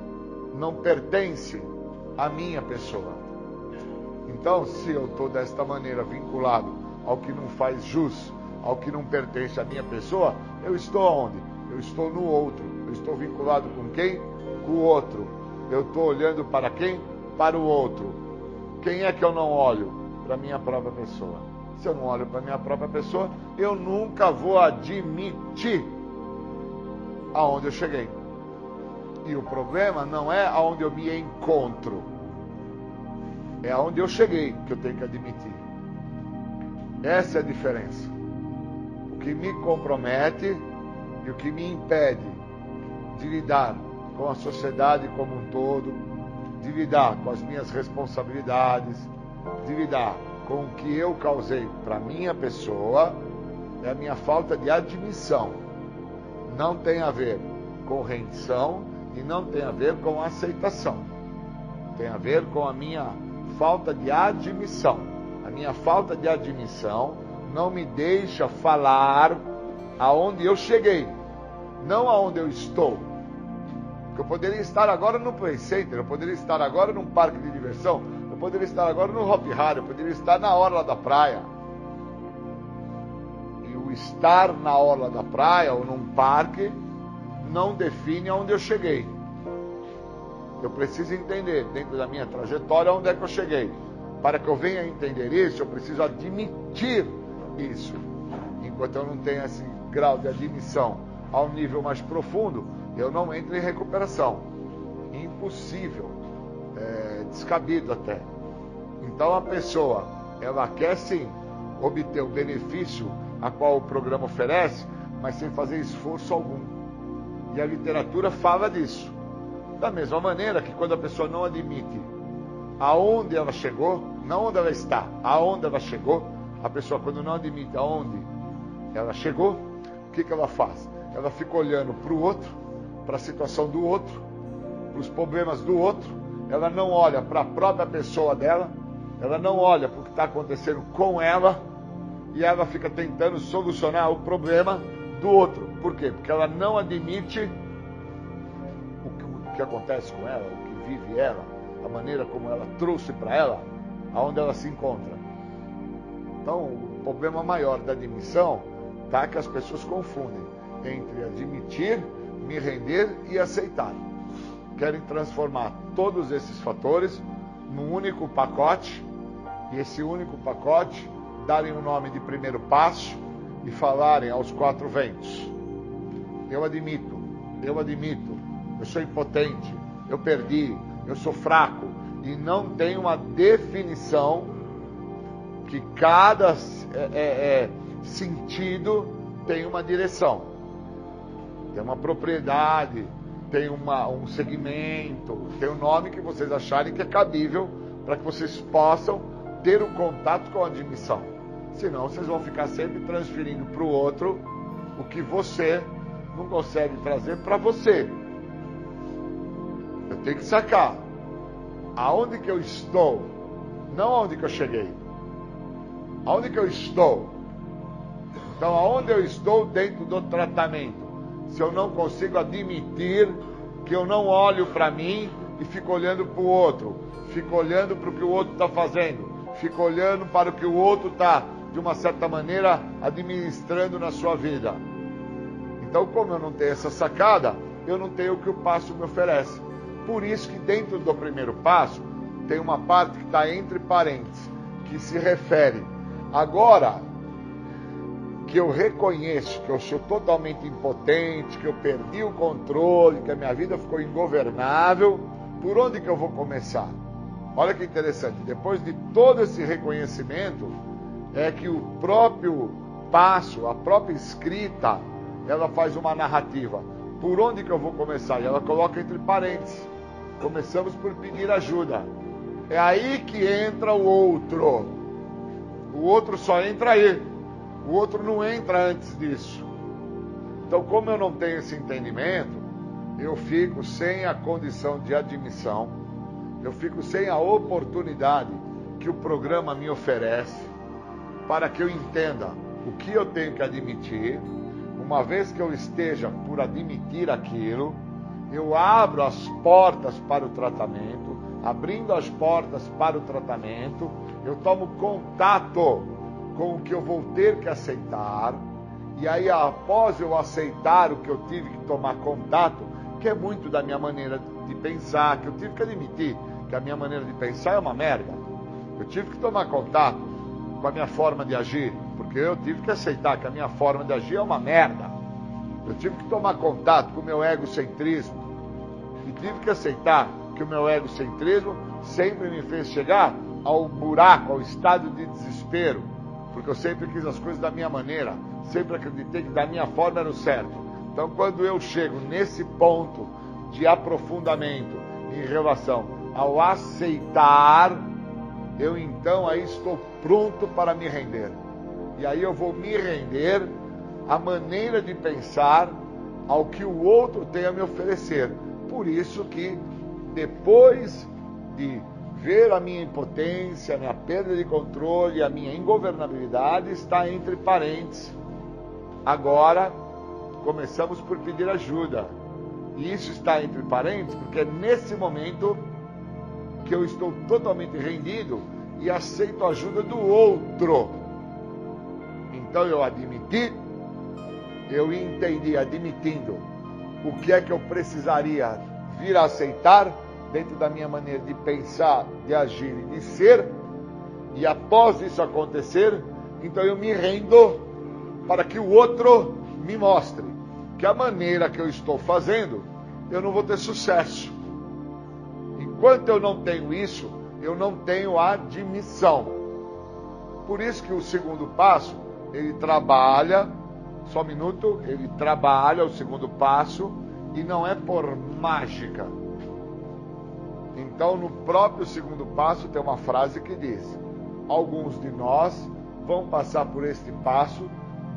não pertence à minha pessoa. Então, se eu estou desta maneira vinculado ao que não faz jus, ao que não pertence à minha pessoa, eu estou aonde? Eu estou no outro. Eu estou vinculado com quem? Com o outro. Eu estou olhando para quem? Para o outro. Quem é que eu não olho? Para minha própria pessoa. Se eu não olho para minha própria pessoa, eu nunca vou admitir aonde eu cheguei. E o problema não é aonde eu me encontro, é aonde eu cheguei que eu tenho que admitir. Essa é a diferença. Que me compromete e o que me impede de lidar com a sociedade como um todo, de lidar com as minhas responsabilidades, de lidar com o que eu causei para minha pessoa, é a minha falta de admissão. Não tem a ver com rendição e não tem a ver com aceitação. Tem a ver com a minha falta de admissão. A minha falta de admissão não me deixa falar aonde eu cheguei, não aonde eu estou. Eu poderia estar agora no Play Center, eu poderia estar agora num parque de diversão, eu poderia estar agora no Hop Hard, eu poderia estar na orla da praia. E o estar na orla da praia ou num parque não define aonde eu cheguei. Eu preciso entender, dentro da minha trajetória, onde é que eu cheguei. Para que eu venha entender isso, eu preciso admitir isso. Enquanto eu não tenho esse grau de admissão ao nível mais profundo, eu não entro em recuperação. Impossível. É, descabido até. Então a pessoa, ela quer sim obter o benefício a qual o programa oferece, mas sem fazer esforço algum. E a literatura fala disso. Da mesma maneira que quando a pessoa não admite aonde ela chegou, não onde ela está, aonde ela chegou, a pessoa quando não admite aonde ela chegou, o que, que ela faz? Ela fica olhando para o outro, para a situação do outro, para os problemas do outro, ela não olha para a própria pessoa dela, ela não olha para o que está acontecendo com ela e ela fica tentando solucionar o problema do outro. Por quê? Porque ela não admite o que, o que acontece com ela, o que vive ela, a maneira como ela trouxe para ela, aonde ela se encontra. Então, o problema maior da admissão tá que as pessoas confundem entre admitir, me render e aceitar. Querem transformar todos esses fatores num único pacote e esse único pacote darem o nome de primeiro passo e falarem aos quatro ventos. Eu admito, eu admito, eu sou impotente, eu perdi, eu sou fraco e não tem uma definição que cada é, é, é, sentido tem uma direção, tem uma propriedade, tem uma, um segmento, tem um nome que vocês acharem que é cabível para que vocês possam ter um contato com a admissão. Senão vocês vão ficar sempre transferindo para o outro o que você não consegue trazer para você. Eu tenho que sacar aonde que eu estou, não aonde que eu cheguei. Aonde que eu estou? Então, aonde eu estou dentro do tratamento? Se eu não consigo admitir que eu não olho para mim e fico olhando para o outro, fico olhando para o que o outro está fazendo, fico olhando para o que o outro está, de uma certa maneira, administrando na sua vida. Então, como eu não tenho essa sacada, eu não tenho o que o passo me oferece. Por isso que dentro do primeiro passo tem uma parte que está entre parênteses, que se refere Agora que eu reconheço que eu sou totalmente impotente, que eu perdi o controle, que a minha vida ficou ingovernável, por onde que eu vou começar? Olha que interessante, depois de todo esse reconhecimento, é que o próprio passo, a própria escrita, ela faz uma narrativa. Por onde que eu vou começar? E ela coloca entre parênteses. Começamos por pedir ajuda. É aí que entra o outro. O outro só entra aí. O outro não entra antes disso. Então, como eu não tenho esse entendimento, eu fico sem a condição de admissão, eu fico sem a oportunidade que o programa me oferece para que eu entenda o que eu tenho que admitir. Uma vez que eu esteja por admitir aquilo, eu abro as portas para o tratamento, abrindo as portas para o tratamento, eu tomo contato com o que eu vou ter que aceitar, e aí após eu aceitar o que eu tive que tomar contato, que é muito da minha maneira de pensar, que eu tive que admitir que a minha maneira de pensar é uma merda. Eu tive que tomar contato com a minha forma de agir, porque eu tive que aceitar que a minha forma de agir é uma merda. Eu tive que tomar contato com o meu egocentrismo e tive que aceitar que o meu egocentrismo sempre me fez chegar ao buraco, ao estado de desespero, porque eu sempre quis as coisas da minha maneira, sempre acreditei que da minha forma era o certo. Então, quando eu chego nesse ponto de aprofundamento em relação ao aceitar, eu então aí estou pronto para me render. E aí eu vou me render à maneira de pensar ao que o outro tem a me oferecer. Por isso que depois de ver a minha impotência, a minha perda de controle, a minha ingovernabilidade está entre parentes. Agora começamos por pedir ajuda. E isso está entre parentes porque é nesse momento que eu estou totalmente rendido e aceito a ajuda do outro. Então eu admiti, eu entendi, admitindo o que é que eu precisaria vir a aceitar dentro da minha maneira de pensar, de agir e de ser. E após isso acontecer, então eu me rendo para que o outro me mostre que a maneira que eu estou fazendo, eu não vou ter sucesso. Enquanto eu não tenho isso, eu não tenho admissão. Por isso que o segundo passo, ele trabalha, só um minuto, ele trabalha o segundo passo e não é por mágica. Então, no próprio segundo passo tem uma frase que diz: Alguns de nós vão passar por este passo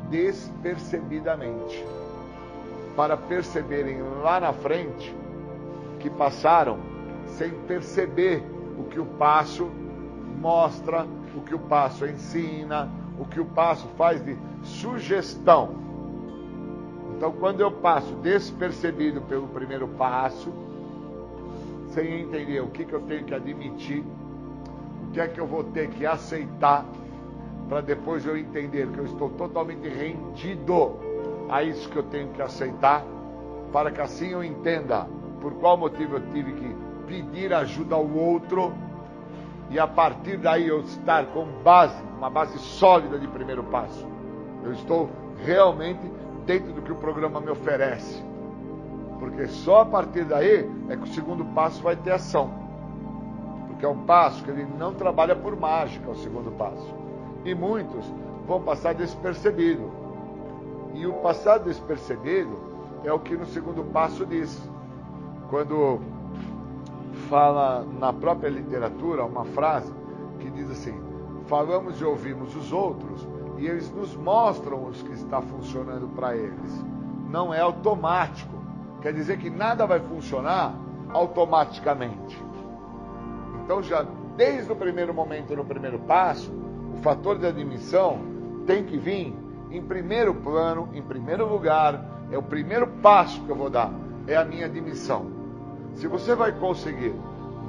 despercebidamente, para perceberem lá na frente que passaram sem perceber o que o passo mostra, o que o passo ensina, o que o passo faz de sugestão. Então, quando eu passo despercebido pelo primeiro passo, sem entender o que, que eu tenho que admitir, o que é que eu vou ter que aceitar, para depois eu entender que eu estou totalmente rendido a isso que eu tenho que aceitar, para que assim eu entenda por qual motivo eu tive que pedir ajuda ao outro e a partir daí eu estar com base, uma base sólida de primeiro passo. Eu estou realmente dentro do que o programa me oferece. Porque só a partir daí é que o segundo passo vai ter ação. Porque é um passo que ele não trabalha por mágica, o segundo passo. E muitos vão passar despercebido. E o passar despercebido é o que no segundo passo diz. Quando fala na própria literatura uma frase que diz assim: falamos e ouvimos os outros e eles nos mostram os que está funcionando para eles. Não é automático. Quer dizer que nada vai funcionar automaticamente. Então, já desde o primeiro momento, no primeiro passo, o fator de admissão tem que vir em primeiro plano, em primeiro lugar. É o primeiro passo que eu vou dar, é a minha admissão. Se você vai conseguir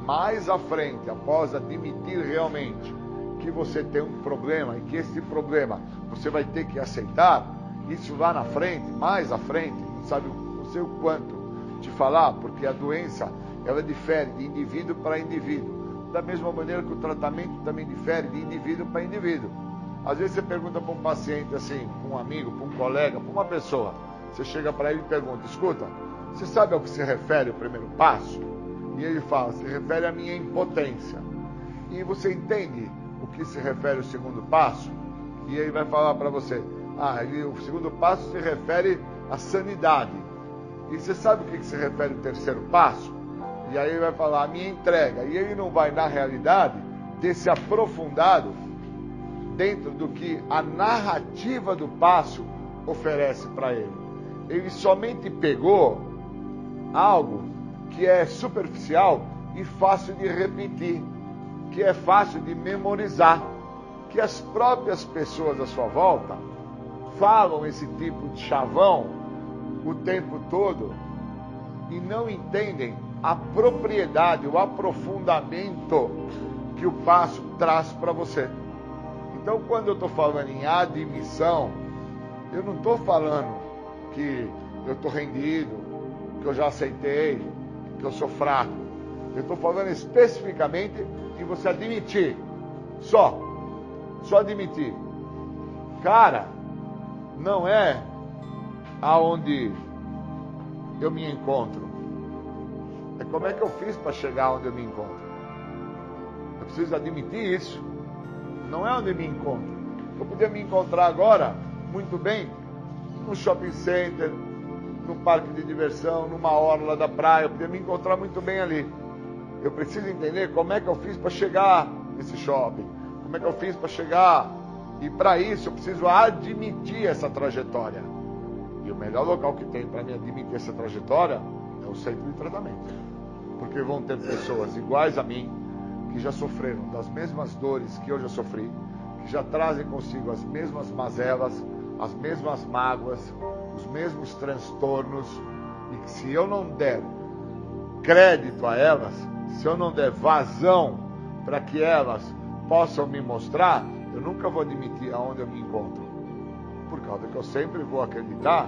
mais à frente, após admitir realmente que você tem um problema e que esse problema você vai ter que aceitar, isso lá na frente, mais à frente, não sabe não sei o quanto te falar, porque a doença ela difere de indivíduo para indivíduo. Da mesma maneira que o tratamento também difere de indivíduo para indivíduo. Às vezes você pergunta para um paciente assim, para um amigo, para um colega, para uma pessoa, você chega para ele e pergunta: escuta, você sabe ao que se refere o primeiro passo? E ele fala, se refere à minha impotência. E você entende o que se refere o segundo passo? E ele vai falar para você, ah, ele, o segundo passo se refere à sanidade. E você sabe o que se refere o terceiro passo? E aí ele vai falar a minha entrega. E ele não vai, na realidade, ter se aprofundado dentro do que a narrativa do passo oferece para ele. Ele somente pegou algo que é superficial e fácil de repetir, que é fácil de memorizar, que as próprias pessoas à sua volta falam esse tipo de chavão o tempo todo e não entendem a propriedade, o aprofundamento que o passo traz para você. Então, quando eu estou falando em admissão, eu não estou falando que eu estou rendido, que eu já aceitei, que eu sou fraco. Eu estou falando especificamente em você admitir. Só. Só admitir. Cara, não é aonde eu me encontro. É como é que eu fiz para chegar onde eu me encontro. Eu preciso admitir isso. Não é onde eu me encontro. Eu podia me encontrar agora, muito bem, no shopping center, no parque de diversão, numa orla da praia. Eu podia me encontrar muito bem ali. Eu preciso entender como é que eu fiz para chegar nesse shopping. Como é que eu fiz para chegar. E para isso eu preciso admitir essa trajetória. E o melhor local que tem para me admitir essa trajetória é o centro de tratamento. Porque vão ter pessoas iguais a mim, que já sofreram das mesmas dores que eu já sofri, que já trazem consigo as mesmas mazelas, as mesmas mágoas, os mesmos transtornos, e que se eu não der crédito a elas, se eu não der vazão para que elas possam me mostrar, eu nunca vou admitir aonde eu me encontro. Por causa que eu sempre vou acreditar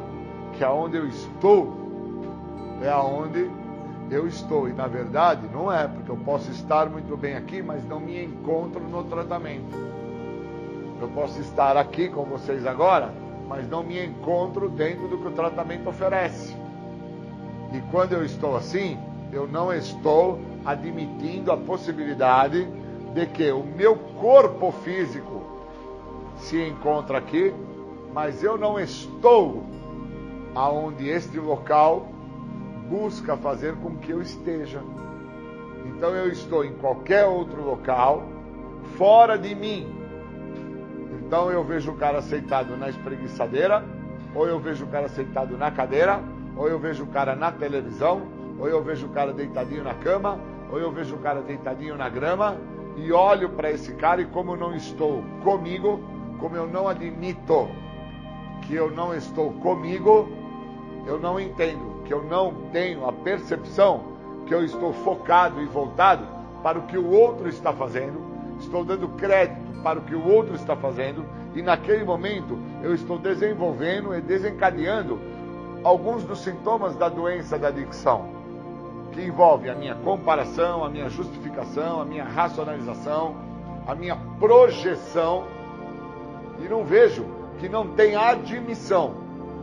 que aonde eu estou é aonde eu estou. E na verdade não é, porque eu posso estar muito bem aqui, mas não me encontro no tratamento. Eu posso estar aqui com vocês agora, mas não me encontro dentro do que o tratamento oferece. E quando eu estou assim, eu não estou admitindo a possibilidade de que o meu corpo físico se encontra aqui, mas eu não estou aonde este local busca fazer com que eu esteja. Então eu estou em qualquer outro local, fora de mim. Então eu vejo o cara sentado na espreguiçadeira, ou eu vejo o cara sentado na cadeira, ou eu vejo o cara na televisão, ou eu vejo o cara deitadinho na cama, ou eu vejo o cara deitadinho na grama, e olho para esse cara e como eu não estou comigo, como eu não admito que eu não estou comigo, eu não entendo, que eu não tenho a percepção que eu estou focado e voltado para o que o outro está fazendo, estou dando crédito para o que o outro está fazendo, e naquele momento eu estou desenvolvendo e desencadeando alguns dos sintomas da doença da adicção que envolve a minha comparação, a minha justificação, a minha racionalização, a minha projeção, e não vejo que não tem admissão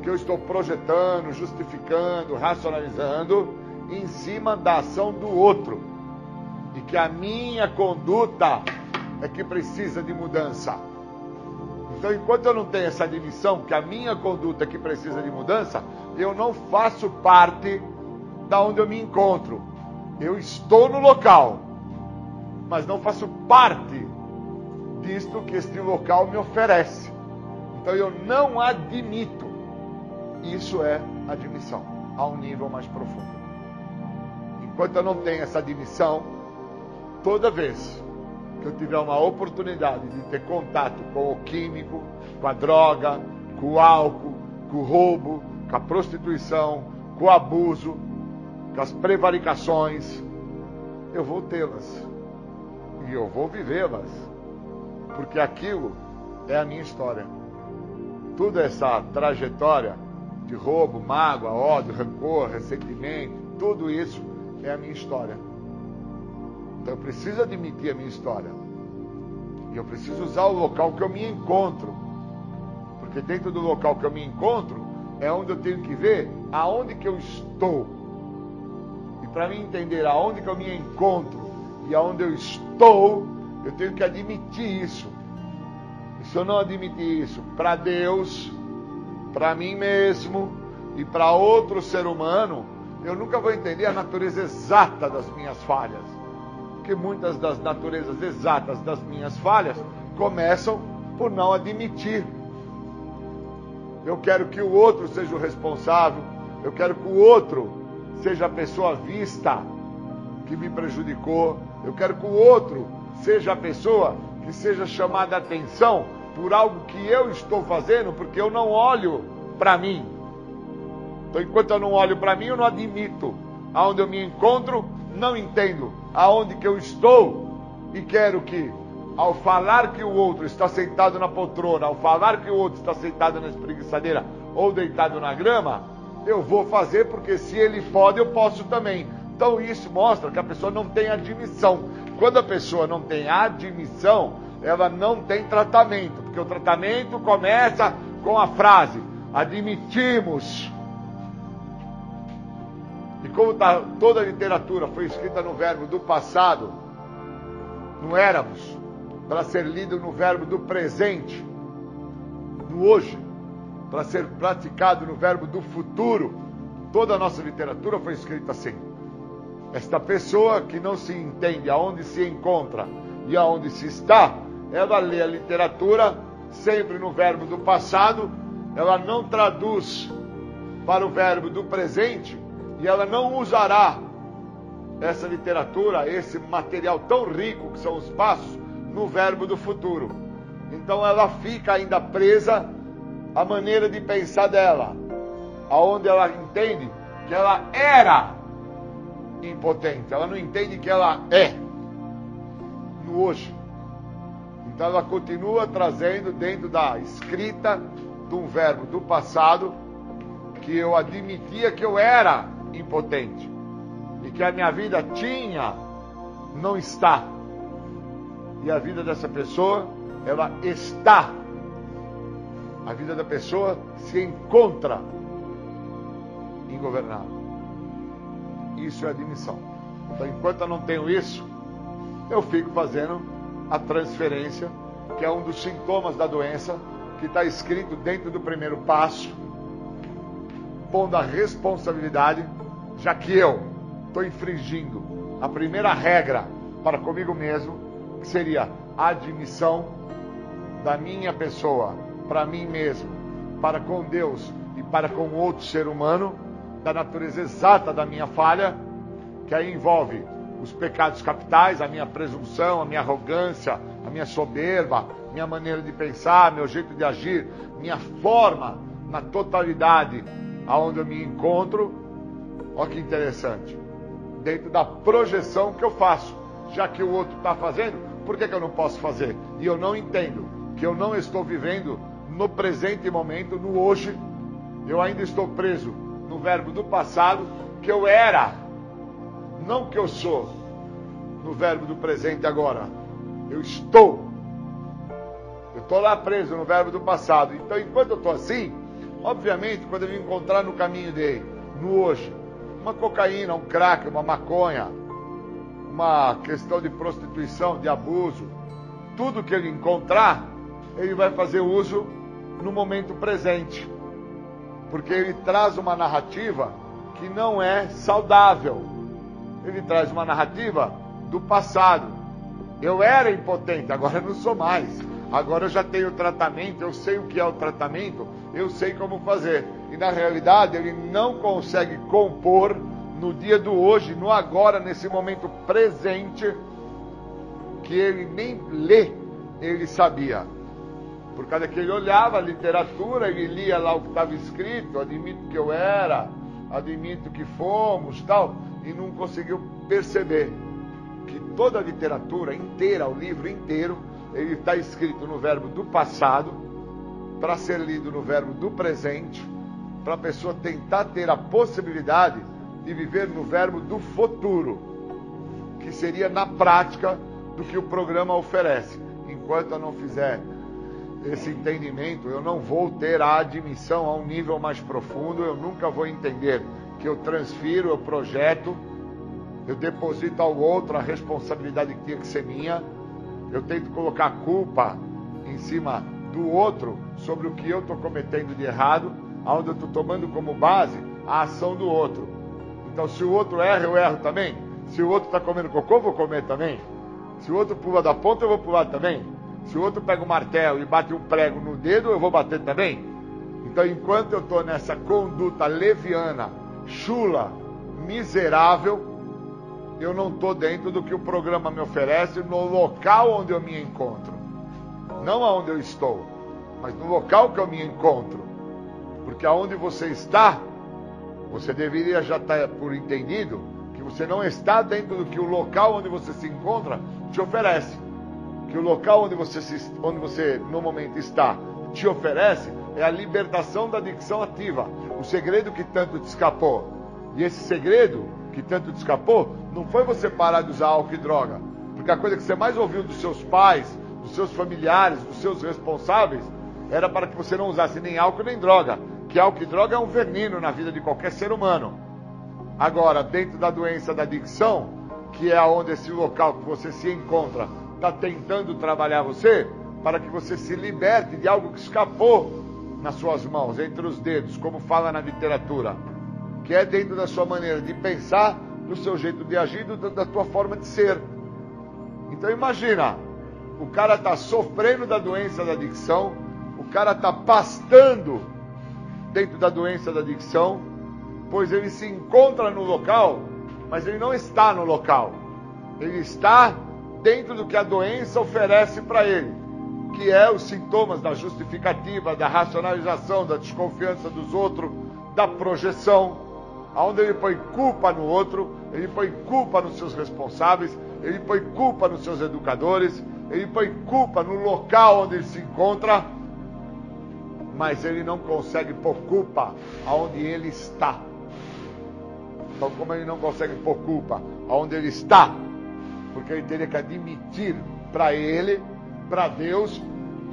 que eu estou projetando, justificando, racionalizando em cima da ação do outro, e que a minha conduta é que precisa de mudança. Então, enquanto eu não tenho essa admissão que a minha conduta é que precisa de mudança, eu não faço parte da onde eu me encontro. Eu estou no local, mas não faço parte disto que este local me oferece. Então eu não admito. Isso é admissão a um nível mais profundo. Enquanto eu não tenho essa admissão, toda vez que eu tiver uma oportunidade de ter contato com o químico, com a droga, com o álcool, com o roubo, com a prostituição, com o abuso, com as prevaricações, eu vou tê-las e eu vou vivê-las, porque aquilo é a minha história. Toda essa trajetória de roubo, mágoa, ódio, rancor, ressentimento, tudo isso é a minha história. Então eu preciso admitir a minha história. E eu preciso usar o local que eu me encontro. Porque dentro do local que eu me encontro é onde eu tenho que ver aonde que eu estou para mim entender aonde que eu me encontro e aonde eu estou, eu tenho que admitir isso. Se eu não admitir isso para Deus, para mim mesmo e para outro ser humano, eu nunca vou entender a natureza exata das minhas falhas. Porque muitas das naturezas exatas das minhas falhas começam por não admitir. Eu quero que o outro seja o responsável, eu quero que o outro seja a pessoa vista que me prejudicou. Eu quero que o outro seja a pessoa que seja chamada a atenção por algo que eu estou fazendo, porque eu não olho para mim. Então, enquanto eu não olho para mim, eu não admito. Aonde eu me encontro, não entendo aonde que eu estou e quero que, ao falar que o outro está sentado na poltrona, ao falar que o outro está sentado na espreguiçadeira ou deitado na grama, eu vou fazer porque se ele pode, eu posso também. Então isso mostra que a pessoa não tem admissão. Quando a pessoa não tem admissão, ela não tem tratamento, porque o tratamento começa com a frase: admitimos. E como tá, toda a literatura foi escrita no verbo do passado, não éramos para ser lido no verbo do presente, no hoje, para ser praticado no verbo do futuro. Toda a nossa literatura foi escrita assim. Esta pessoa que não se entende aonde se encontra e aonde se está, ela lê a literatura sempre no verbo do passado, ela não traduz para o verbo do presente e ela não usará essa literatura, esse material tão rico que são os passos, no verbo do futuro. Então ela fica ainda presa à maneira de pensar dela, aonde ela entende que ela era impotente. Ela não entende que ela é no hoje. Então ela continua trazendo dentro da escrita de um verbo do passado que eu admitia que eu era impotente e que a minha vida tinha, não está. E a vida dessa pessoa, ela está. A vida da pessoa se encontra ingovernável. Isso é admissão. Então, enquanto eu não tenho isso, eu fico fazendo a transferência, que é um dos sintomas da doença, que está escrito dentro do primeiro passo, pondo a responsabilidade, já que eu estou infringindo a primeira regra para comigo mesmo, que seria a admissão da minha pessoa para mim mesmo, para com Deus e para com outro ser humano da natureza exata da minha falha, que aí envolve os pecados capitais, a minha presunção, a minha arrogância, a minha soberba, minha maneira de pensar, meu jeito de agir, minha forma na totalidade aonde eu me encontro. Olha que interessante. Dentro da projeção que eu faço, já que o outro está fazendo, por que, que eu não posso fazer? E eu não entendo que eu não estou vivendo no presente momento, no hoje. Eu ainda estou preso no verbo do passado, que eu era, não que eu sou, no verbo do presente agora. Eu estou. Eu estou lá preso no verbo do passado. Então, enquanto eu estou assim, obviamente, quando eu me encontrar no caminho dele, no hoje, uma cocaína, um crack, uma maconha, uma questão de prostituição, de abuso, tudo que ele encontrar, ele vai fazer uso no momento presente porque ele traz uma narrativa que não é saudável. Ele traz uma narrativa do passado. Eu era impotente, agora não sou mais. Agora eu já tenho tratamento, eu sei o que é o tratamento, eu sei como fazer. E na realidade ele não consegue compor no dia do hoje, no agora, nesse momento presente, que ele nem lê, ele sabia. Por causa que ele olhava a literatura, ele lia lá o que estava escrito, admito que eu era, admito que fomos, tal, e não conseguiu perceber que toda a literatura inteira, o livro inteiro, ele está escrito no verbo do passado, para ser lido no verbo do presente, para a pessoa tentar ter a possibilidade de viver no verbo do futuro, que seria na prática do que o programa oferece. Enquanto eu não fizer esse entendimento, eu não vou ter a admissão a um nível mais profundo, eu nunca vou entender que eu transfiro, eu projeto, eu deposito ao outro a responsabilidade que tinha que ser minha, eu tento colocar a culpa em cima do outro sobre o que eu estou cometendo de errado, aonde eu estou tomando como base a ação do outro. Então, se o outro erra, eu erro também. Se o outro está comendo cocô, eu vou comer também. Se o outro pula da ponta, eu vou pular também. Se o outro pega o um martelo e bate um prego no dedo, eu vou bater também. Então, enquanto eu estou nessa conduta leviana, chula, miserável, eu não estou dentro do que o programa me oferece no local onde eu me encontro. Não aonde eu estou, mas no local que eu me encontro. Porque aonde você está, você deveria já estar por entendido que você não está dentro do que o local onde você se encontra te oferece. Que o local onde você, se, onde você no momento está te oferece é a libertação da adicção ativa. O segredo que tanto te escapou. E esse segredo que tanto te escapou não foi você parar de usar álcool e droga. Porque a coisa que você mais ouviu dos seus pais, dos seus familiares, dos seus responsáveis, era para que você não usasse nem álcool nem droga. Que álcool e droga é um veneno na vida de qualquer ser humano. Agora, dentro da doença da adicção, que é onde esse local que você se encontra está tentando trabalhar você, para que você se liberte de algo que escapou nas suas mãos, entre os dedos, como fala na literatura, que é dentro da sua maneira de pensar, do seu jeito de agir, do, da tua forma de ser. Então imagina, o cara está sofrendo da doença da adicção, o cara está pastando dentro da doença da adicção, pois ele se encontra no local, mas ele não está no local. Ele está dentro do que a doença oferece para ele, que é os sintomas da justificativa, da racionalização, da desconfiança dos outros, da projeção, aonde ele põe culpa no outro, ele põe culpa nos seus responsáveis, ele põe culpa nos seus educadores, ele põe culpa no local onde ele se encontra, mas ele não consegue pôr culpa aonde ele está. Então, como ele não consegue pôr culpa aonde ele está, porque ele teria que admitir para ele, para Deus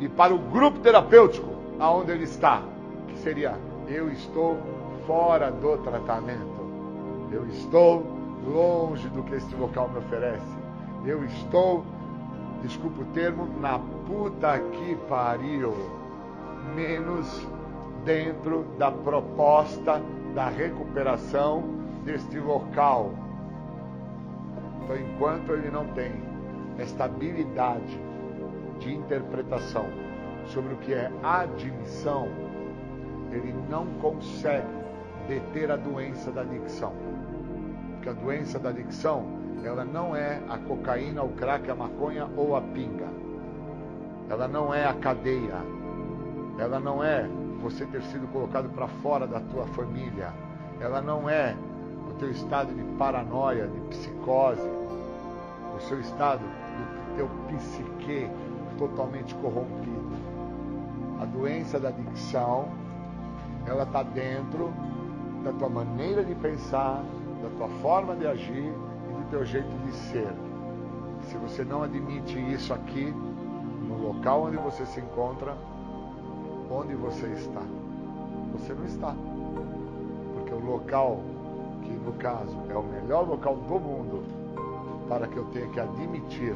e para o grupo terapêutico aonde ele está, que seria eu estou fora do tratamento. Eu estou longe do que este local me oferece. Eu estou, desculpa o termo, na puta que pariu. Menos dentro da proposta da recuperação deste local. Então, enquanto ele não tem esta habilidade de interpretação sobre o que é admissão, ele não consegue deter a doença da adicção. Porque a doença da adicção, ela não é a cocaína, o crack, a maconha ou a pinga. Ela não é a cadeia. Ela não é você ter sido colocado para fora da tua família. Ela não é o teu estado de paranoia, de psicose, o seu estado do teu psique totalmente corrompido. A doença da adicção, ela está dentro da tua maneira de pensar, da tua forma de agir e do teu jeito de ser. Se você não admite isso aqui, no local onde você se encontra, onde você está? Você não está. Porque o local, que no caso é o melhor local do mundo para que eu tenha que admitir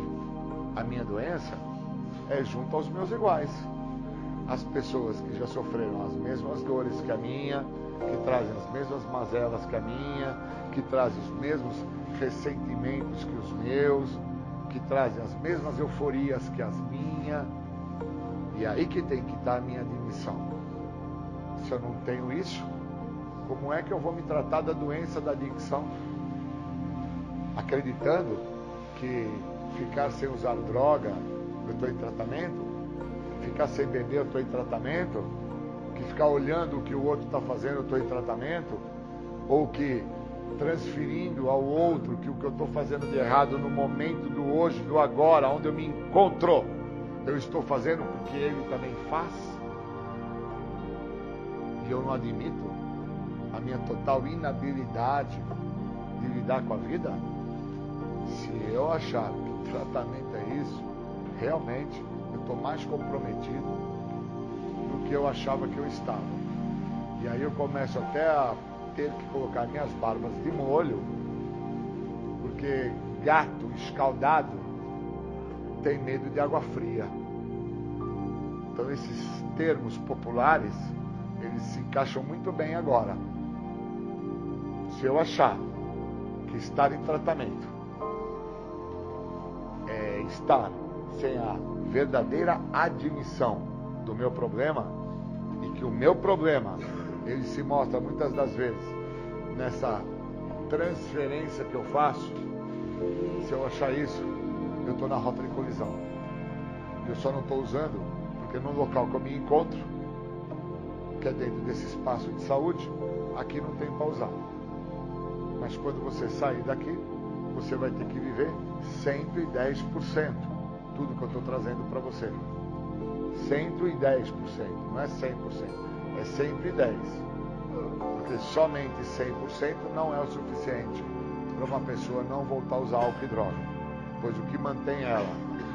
a minha doença, é junto aos meus iguais. As pessoas que já sofreram as mesmas dores que a minha, que trazem as mesmas mazelas que a minha, que trazem os mesmos ressentimentos que os meus, que trazem as mesmas euforias que as minhas. E aí que tem que estar a minha admissão. Se eu não tenho isso, como é que eu vou me tratar da doença da adicção? Acreditando que ficar sem usar droga, eu estou em tratamento? Ficar sem beber, eu estou em tratamento? que ficar olhando o que o outro está fazendo, eu estou em tratamento, ou que transferindo ao outro que o que eu estou fazendo de errado no momento do hoje, do agora, onde eu me encontro, eu estou fazendo porque ele também faz. E eu não admito a minha total inabilidade de lidar com a vida. Se eu achar que tratamento é isso, realmente eu estou mais comprometido que eu achava que eu estava. E aí eu começo até a ter que colocar minhas barbas de molho, porque gato escaldado tem medo de água fria. Então esses termos populares, eles se encaixam muito bem agora. Se eu achar que estar em tratamento é estar sem a verdadeira admissão do meu problema e que o meu problema ele se mostra muitas das vezes nessa transferência que eu faço, se eu achar isso, eu estou na rota de colisão. Eu só não estou usando porque no local que eu me encontro, que é dentro desse espaço de saúde, aqui não tem para usar. Mas quando você sair daqui, você vai ter que viver 110%. Tudo que eu estou trazendo para você. 110%, não é 100%, é 110%. Porque somente 100% não é o suficiente para uma pessoa não voltar a usar álcool e droga. Pois o que mantém ela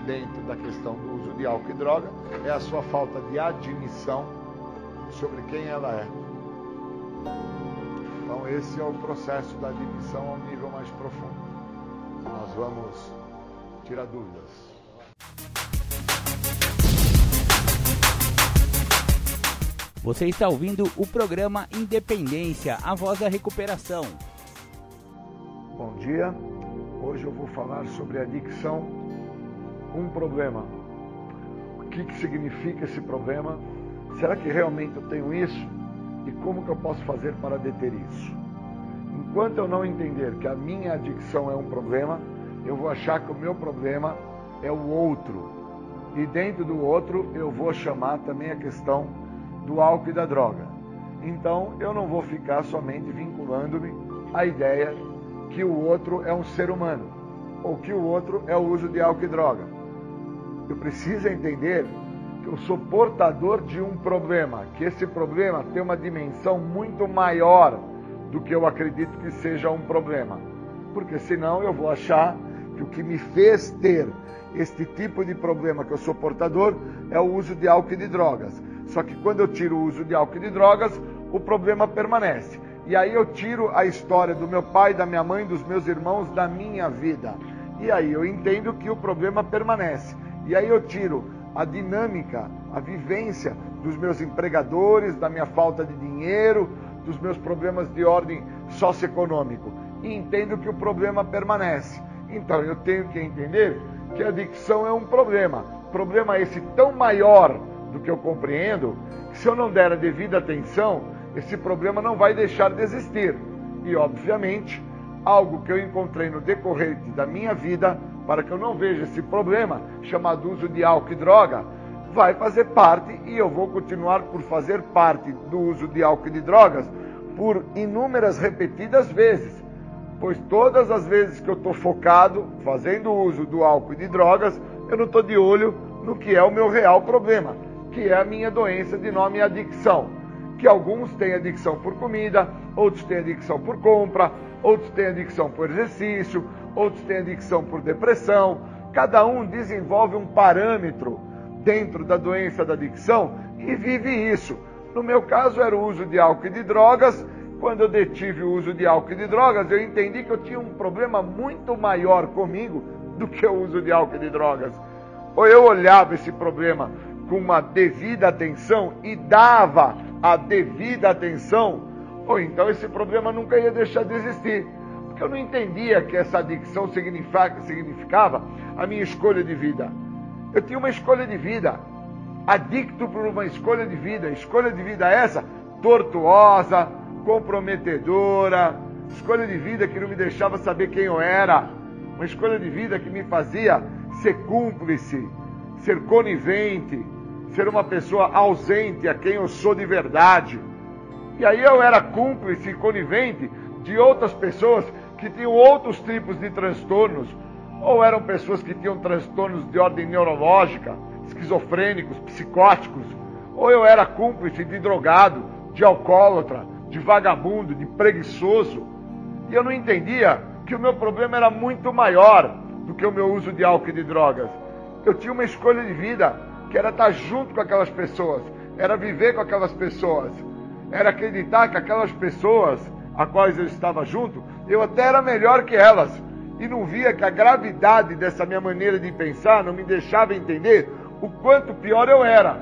dentro da questão do uso de álcool e droga é a sua falta de admissão sobre quem ela é. Então esse é o processo da admissão ao nível mais profundo. Nós vamos tirar dúvidas. Você está ouvindo o programa Independência, a voz da recuperação. Bom dia. Hoje eu vou falar sobre adicção, um problema. O que, que significa esse problema? Será que realmente eu tenho isso? E como que eu posso fazer para deter isso? Enquanto eu não entender que a minha adicção é um problema, eu vou achar que o meu problema é o outro. E dentro do outro eu vou chamar também a questão do álcool e da droga. Então eu não vou ficar somente vinculando-me à ideia que o outro é um ser humano ou que o outro é o uso de álcool e droga. Eu preciso entender que eu sou portador de um problema, que esse problema tem uma dimensão muito maior do que eu acredito que seja um problema. Porque senão eu vou achar que o que me fez ter este tipo de problema que eu sou portador é o uso de álcool e de drogas. Só que quando eu tiro o uso de álcool e de drogas, o problema permanece. E aí eu tiro a história do meu pai, da minha mãe, dos meus irmãos, da minha vida. E aí eu entendo que o problema permanece. E aí eu tiro a dinâmica, a vivência dos meus empregadores, da minha falta de dinheiro, dos meus problemas de ordem socioeconômico. E entendo que o problema permanece. Então eu tenho que entender que a adicção é um problema. Problema esse tão maior do que eu compreendo, que se eu não der a devida atenção, esse problema não vai deixar de existir. E, obviamente, algo que eu encontrei no decorrer da minha vida, para que eu não veja esse problema, chamado uso de álcool e droga, vai fazer parte e eu vou continuar por fazer parte do uso de álcool e de drogas por inúmeras repetidas vezes. Pois todas as vezes que eu estou focado, fazendo uso do álcool e de drogas, eu não estou de olho no que é o meu real problema, que é a minha doença de nome adicção que alguns têm adicção por comida, outros têm adicção por compra, outros têm adicção por exercício, outros têm adicção por depressão. Cada um desenvolve um parâmetro dentro da doença da adicção e vive isso. No meu caso era o uso de álcool e de drogas. Quando eu detive o uso de álcool e de drogas, eu entendi que eu tinha um problema muito maior comigo do que o uso de álcool e de drogas. Ou eu olhava esse problema com uma devida atenção e dava a devida atenção, ou então esse problema nunca ia deixar de existir. Porque eu não entendia que essa adicção significava a minha escolha de vida. Eu tinha uma escolha de vida, adicto por uma escolha de vida. Escolha de vida essa tortuosa, comprometedora, escolha de vida que não me deixava saber quem eu era, uma escolha de vida que me fazia ser cúmplice, ser conivente, ser uma pessoa ausente a quem eu sou de verdade. E aí eu era cúmplice e conivente de outras pessoas que tinham outros tipos de transtornos, ou eram pessoas que tinham transtornos de ordem neurológica, esquizofrênicos, psicóticos, ou eu era cúmplice de drogado, de alcoólatra, de vagabundo, de preguiçoso. E eu não entendia que o meu problema era muito maior do que o meu uso de álcool e de drogas. Eu tinha uma escolha de vida que era estar junto com aquelas pessoas, era viver com aquelas pessoas, era acreditar que aquelas pessoas a quais eu estava junto, eu até era melhor que elas. E não via que a gravidade dessa minha maneira de pensar não me deixava entender o quanto pior eu era.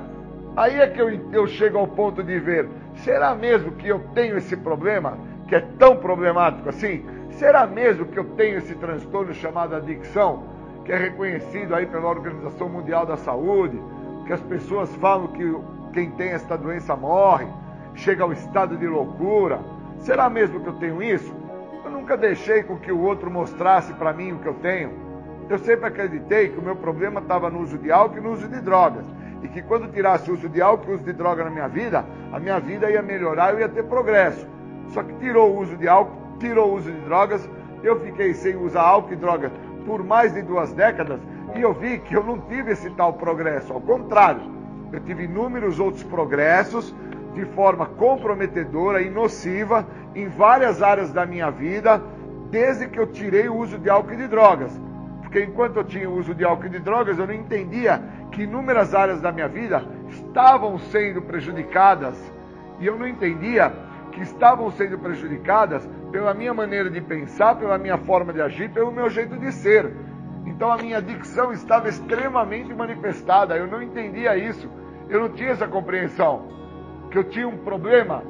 Aí é que eu, eu chego ao ponto de ver: será mesmo que eu tenho esse problema, que é tão problemático assim? Será mesmo que eu tenho esse transtorno chamado adicção, que é reconhecido aí pela Organização Mundial da Saúde? Que as pessoas falam que quem tem esta doença morre, chega ao estado de loucura. Será mesmo que eu tenho isso? Eu nunca deixei com que o outro mostrasse para mim o que eu tenho. Eu sempre acreditei que o meu problema estava no uso de álcool e no uso de drogas. E que quando tirasse o uso de álcool e o uso de droga na minha vida, a minha vida ia melhorar, eu ia ter progresso. Só que tirou o uso de álcool, tirou o uso de drogas, eu fiquei sem usar álcool e drogas por mais de duas décadas e eu vi que eu não tive esse tal progresso. Ao contrário, eu tive inúmeros outros progressos de forma comprometedora e nociva em várias áreas da minha vida, desde que eu tirei o uso de álcool e de drogas. Porque enquanto eu tinha o uso de álcool e de drogas, eu não entendia que inúmeras áreas da minha vida estavam sendo prejudicadas. E eu não entendia que estavam sendo prejudicadas pela minha maneira de pensar, pela minha forma de agir, pelo meu jeito de ser. Então a minha dicção estava extremamente manifestada. Eu não entendia isso. Eu não tinha essa compreensão. Que eu tinha um problema,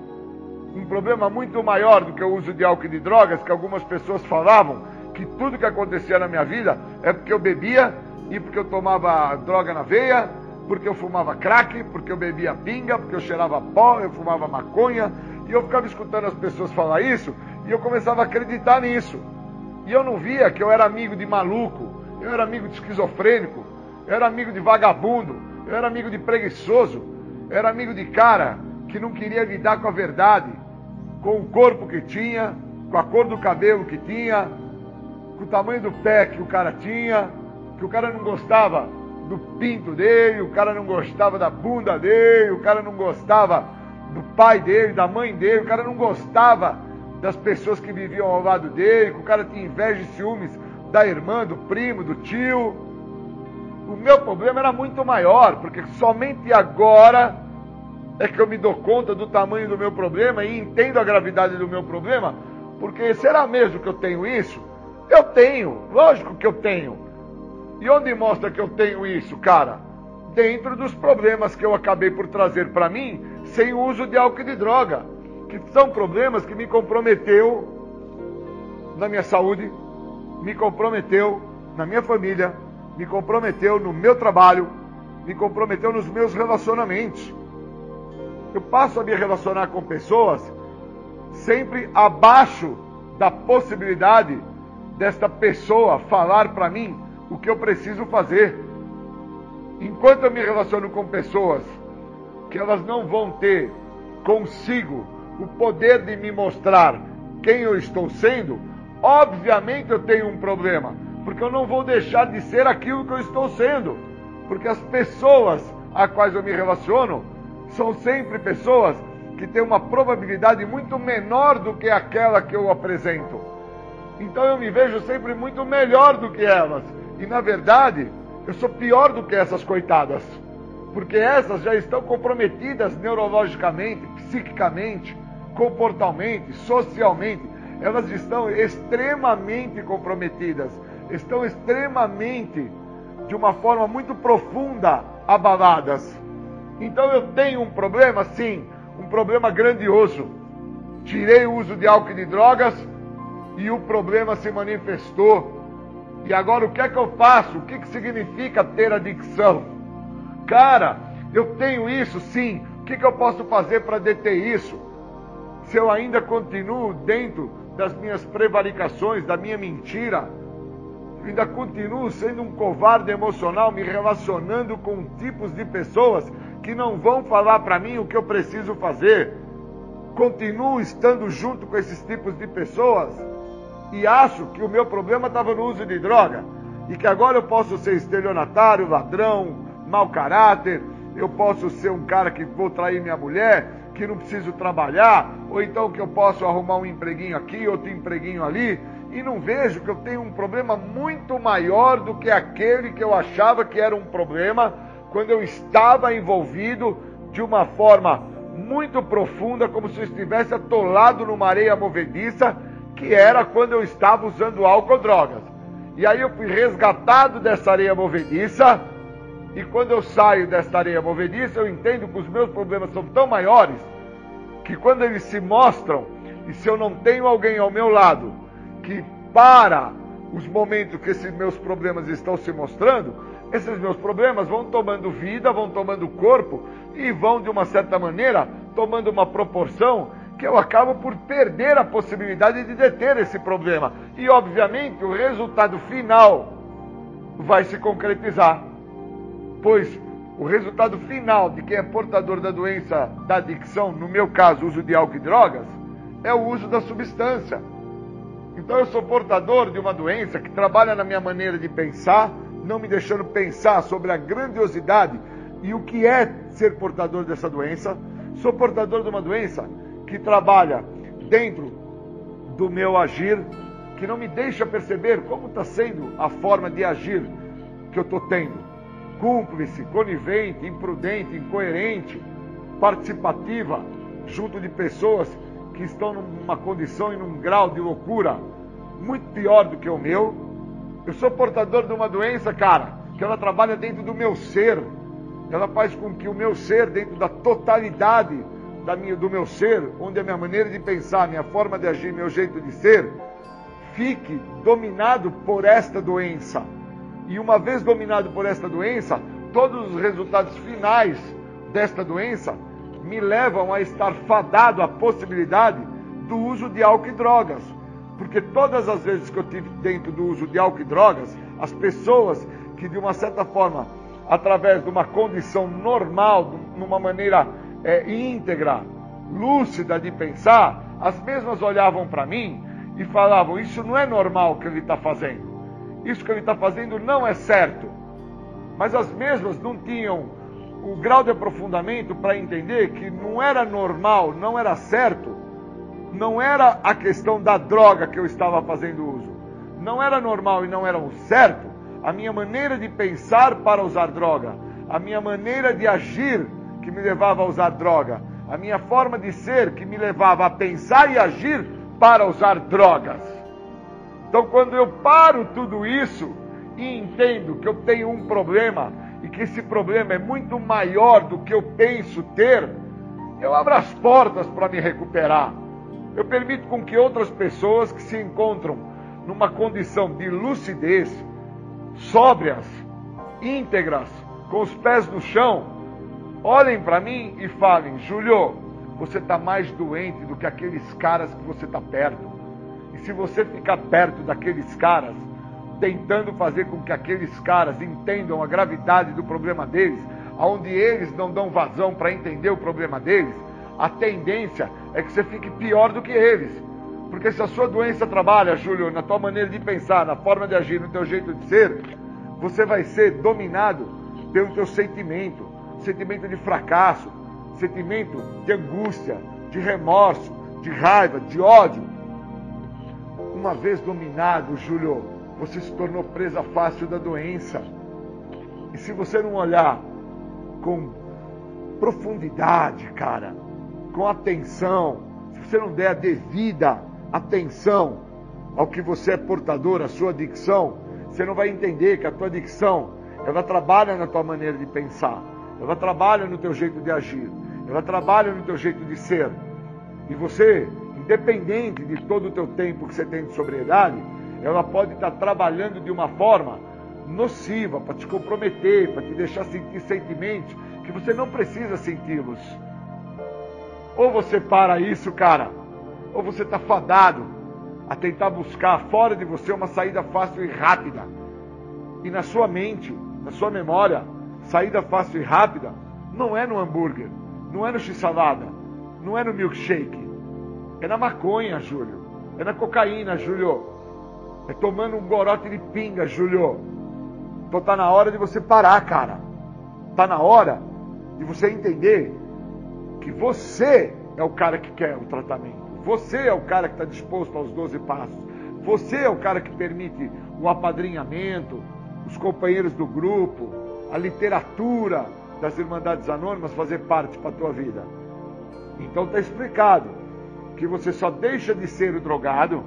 um problema muito maior do que o uso de álcool e de drogas, que algumas pessoas falavam que tudo que acontecia na minha vida é porque eu bebia e porque eu tomava droga na veia, porque eu fumava crack, porque eu bebia pinga, porque eu cheirava pó, eu fumava maconha, e eu ficava escutando as pessoas falar isso, e eu começava a acreditar nisso. E eu não via que eu era amigo de maluco, eu era amigo de esquizofrênico, eu era amigo de vagabundo, eu era amigo de preguiçoso, eu era amigo de cara que não queria lidar com a verdade, com o corpo que tinha, com a cor do cabelo que tinha, com o tamanho do pé que o cara tinha, que o cara não gostava do pinto dele, o cara não gostava da bunda dele, o cara não gostava do pai dele, da mãe dele, o cara não gostava das pessoas que viviam ao lado dele, que o cara tinha inveja e ciúmes da irmã, do primo, do tio. O meu problema era muito maior, porque somente agora é que eu me dou conta do tamanho do meu problema e entendo a gravidade do meu problema, porque será mesmo que eu tenho isso? Eu tenho, lógico que eu tenho. E onde mostra que eu tenho isso, cara? Dentro dos problemas que eu acabei por trazer para mim sem o uso de álcool e de droga, que são problemas que me comprometeu na minha saúde, me comprometeu na minha família, me comprometeu no meu trabalho, me comprometeu nos meus relacionamentos. Eu passo a me relacionar com pessoas sempre abaixo da possibilidade desta pessoa falar para mim o que eu preciso fazer. Enquanto eu me relaciono com pessoas que elas não vão ter consigo o poder de me mostrar quem eu estou sendo, obviamente eu tenho um problema, porque eu não vou deixar de ser aquilo que eu estou sendo, porque as pessoas a quais eu me relaciono são sempre pessoas que têm uma probabilidade muito menor do que aquela que eu apresento. Então eu me vejo sempre muito melhor do que elas. E na verdade, eu sou pior do que essas coitadas. Porque essas já estão comprometidas neurologicamente, psiquicamente, comportalmente, socialmente. Elas estão extremamente comprometidas, estão extremamente, de uma forma muito profunda, abaladas. Então eu tenho um problema, sim, um problema grandioso. Tirei o uso de álcool e de drogas e o problema se manifestou. E agora o que é que eu faço? O que, que significa ter adicção? Cara, eu tenho isso sim. O que, que eu posso fazer para deter isso? Se eu ainda continuo dentro das minhas prevaricações, da minha mentira, ainda continuo sendo um covarde emocional, me relacionando com tipos de pessoas que não vão falar para mim o que eu preciso fazer. Continuo estando junto com esses tipos de pessoas e acho que o meu problema estava no uso de droga e que agora eu posso ser estelionatário, ladrão, mau caráter, eu posso ser um cara que vou trair minha mulher, que não preciso trabalhar, ou então que eu posso arrumar um empreguinho aqui, outro empreguinho ali, e não vejo que eu tenho um problema muito maior do que aquele que eu achava que era um problema quando eu estava envolvido de uma forma muito profunda, como se eu estivesse atolado numa areia movediça que era quando eu estava usando álcool ou drogas. E aí eu fui resgatado dessa areia movediça, e quando eu saio dessa areia movediça, eu entendo que os meus problemas são tão maiores que quando eles se mostram, e se eu não tenho alguém ao meu lado que para os momentos que esses meus problemas estão se mostrando, esses meus problemas vão tomando vida, vão tomando corpo e vão, de uma certa maneira, tomando uma proporção que eu acabo por perder a possibilidade de deter esse problema. E, obviamente, o resultado final vai se concretizar. Pois o resultado final de quem é portador da doença da adicção, no meu caso, uso de álcool e drogas, é o uso da substância. Então eu sou portador de uma doença que trabalha na minha maneira de pensar, não me deixando pensar sobre a grandiosidade e o que é ser portador dessa doença. Sou portador de uma doença que trabalha dentro do meu agir, que não me deixa perceber como está sendo a forma de agir que eu estou tendo. Cúmplice, conivente, imprudente, incoerente, participativa, junto de pessoas que estão numa condição e num grau de loucura muito pior do que o meu. Eu sou portador de uma doença, cara, que ela trabalha dentro do meu ser. Ela faz com que o meu ser, dentro da totalidade da minha, do meu ser, onde a minha maneira de pensar, minha forma de agir, meu jeito de ser, fique dominado por esta doença. E uma vez dominado por esta doença, todos os resultados finais desta doença me levam a estar fadado à possibilidade do uso de álcool e drogas. Porque todas as vezes que eu tive dentro do uso de álcool e drogas, as pessoas que de uma certa forma, através de uma condição normal, numa maneira é, íntegra, lúcida de pensar, as mesmas olhavam para mim e falavam: Isso não é normal que ele está fazendo. Isso que ele está fazendo não é certo. Mas as mesmas não tinham o grau de aprofundamento para entender que não era normal, não era certo, não era a questão da droga que eu estava fazendo uso. Não era normal e não era o certo a minha maneira de pensar para usar droga, a minha maneira de agir que me levava a usar droga, a minha forma de ser que me levava a pensar e agir para usar drogas. Então, quando eu paro tudo isso e entendo que eu tenho um problema e que esse problema é muito maior do que eu penso ter, eu abro as portas para me recuperar. Eu permito com que outras pessoas que se encontram numa condição de lucidez, sóbrias, íntegras, com os pés no chão, olhem para mim e falem: Júlio, você está mais doente do que aqueles caras que você está perto. E se você ficar perto daqueles caras, tentando fazer com que aqueles caras entendam a gravidade do problema deles, aonde eles não dão vazão para entender o problema deles, a tendência é que você fique pior do que eles. Porque se a sua doença trabalha, Júlio, na tua maneira de pensar, na forma de agir, no teu jeito de ser, você vai ser dominado pelo teu sentimento sentimento de fracasso, sentimento de angústia, de remorso, de raiva, de ódio. Uma vez dominado, Júlio, você se tornou presa fácil da doença. E se você não olhar com profundidade, cara, com atenção, se você não der a devida atenção ao que você é portador, a sua adicção, você não vai entender que a tua adicção, ela trabalha na tua maneira de pensar ela trabalha no teu jeito de agir, ela trabalha no teu jeito de ser. E você, independente de todo o teu tempo que você tem de sobriedade, ela pode estar trabalhando de uma forma nociva para te comprometer, para te deixar sentir sentimentos que você não precisa senti-los. Ou você para isso, cara, ou você está fadado a tentar buscar fora de você uma saída fácil e rápida. E na sua mente, na sua memória, saída fácil e rápida não é no hambúrguer, não é no x-salada, não é no milkshake. É na maconha, Júlio. É na cocaína, Júlio. É tomando um gorote de pinga, Júlio. Então tá na hora de você parar, cara. Tá na hora de você entender que você é o cara que quer o tratamento. Você é o cara que está disposto aos 12 passos. Você é o cara que permite o apadrinhamento, os companheiros do grupo, a literatura das Irmandades Anônimas fazer parte para a tua vida. Então está explicado que você só deixa de ser o drogado,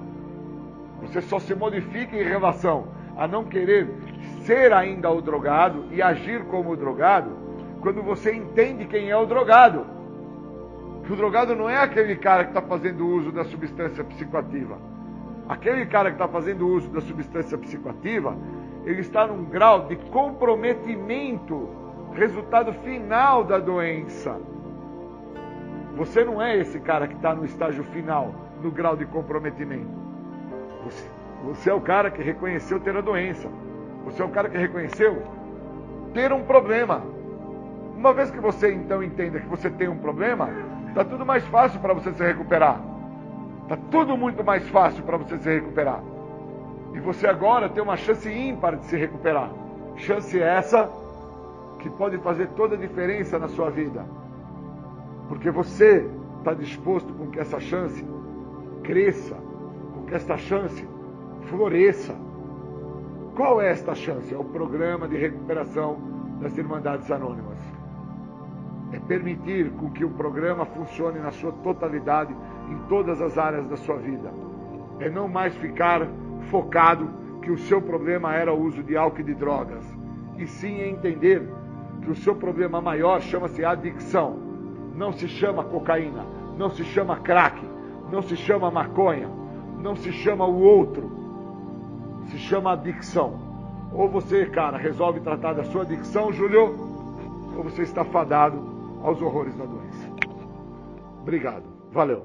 você só se modifica em relação a não querer ser ainda o drogado e agir como o drogado, quando você entende quem é o drogado. Que o drogado não é aquele cara que está fazendo uso da substância psicoativa. Aquele cara que está fazendo uso da substância psicoativa ele está num grau de comprometimento, resultado final da doença. Você não é esse cara que está no estágio final, no grau de comprometimento. Você, você é o cara que reconheceu ter a doença. Você é o cara que reconheceu ter um problema. Uma vez que você então entenda que você tem um problema, está tudo mais fácil para você se recuperar. Está tudo muito mais fácil para você se recuperar. E você agora tem uma chance ímpar de se recuperar. Chance essa que pode fazer toda a diferença na sua vida. Porque você está disposto com que essa chance cresça, com que esta chance floresça. Qual é esta chance? É o programa de recuperação das Irmandades Anônimas. É permitir com que o programa funcione na sua totalidade em todas as áreas da sua vida. É não mais ficar focado que o seu problema era o uso de álcool e de drogas, e sim entender que o seu problema maior chama-se adicção. Não se chama cocaína, não se chama crack, não se chama maconha, não se chama o outro. Se chama adicção. Ou você, cara, resolve tratar da sua adicção, Júlio, ou você está fadado aos horrores da doença. Obrigado. Valeu.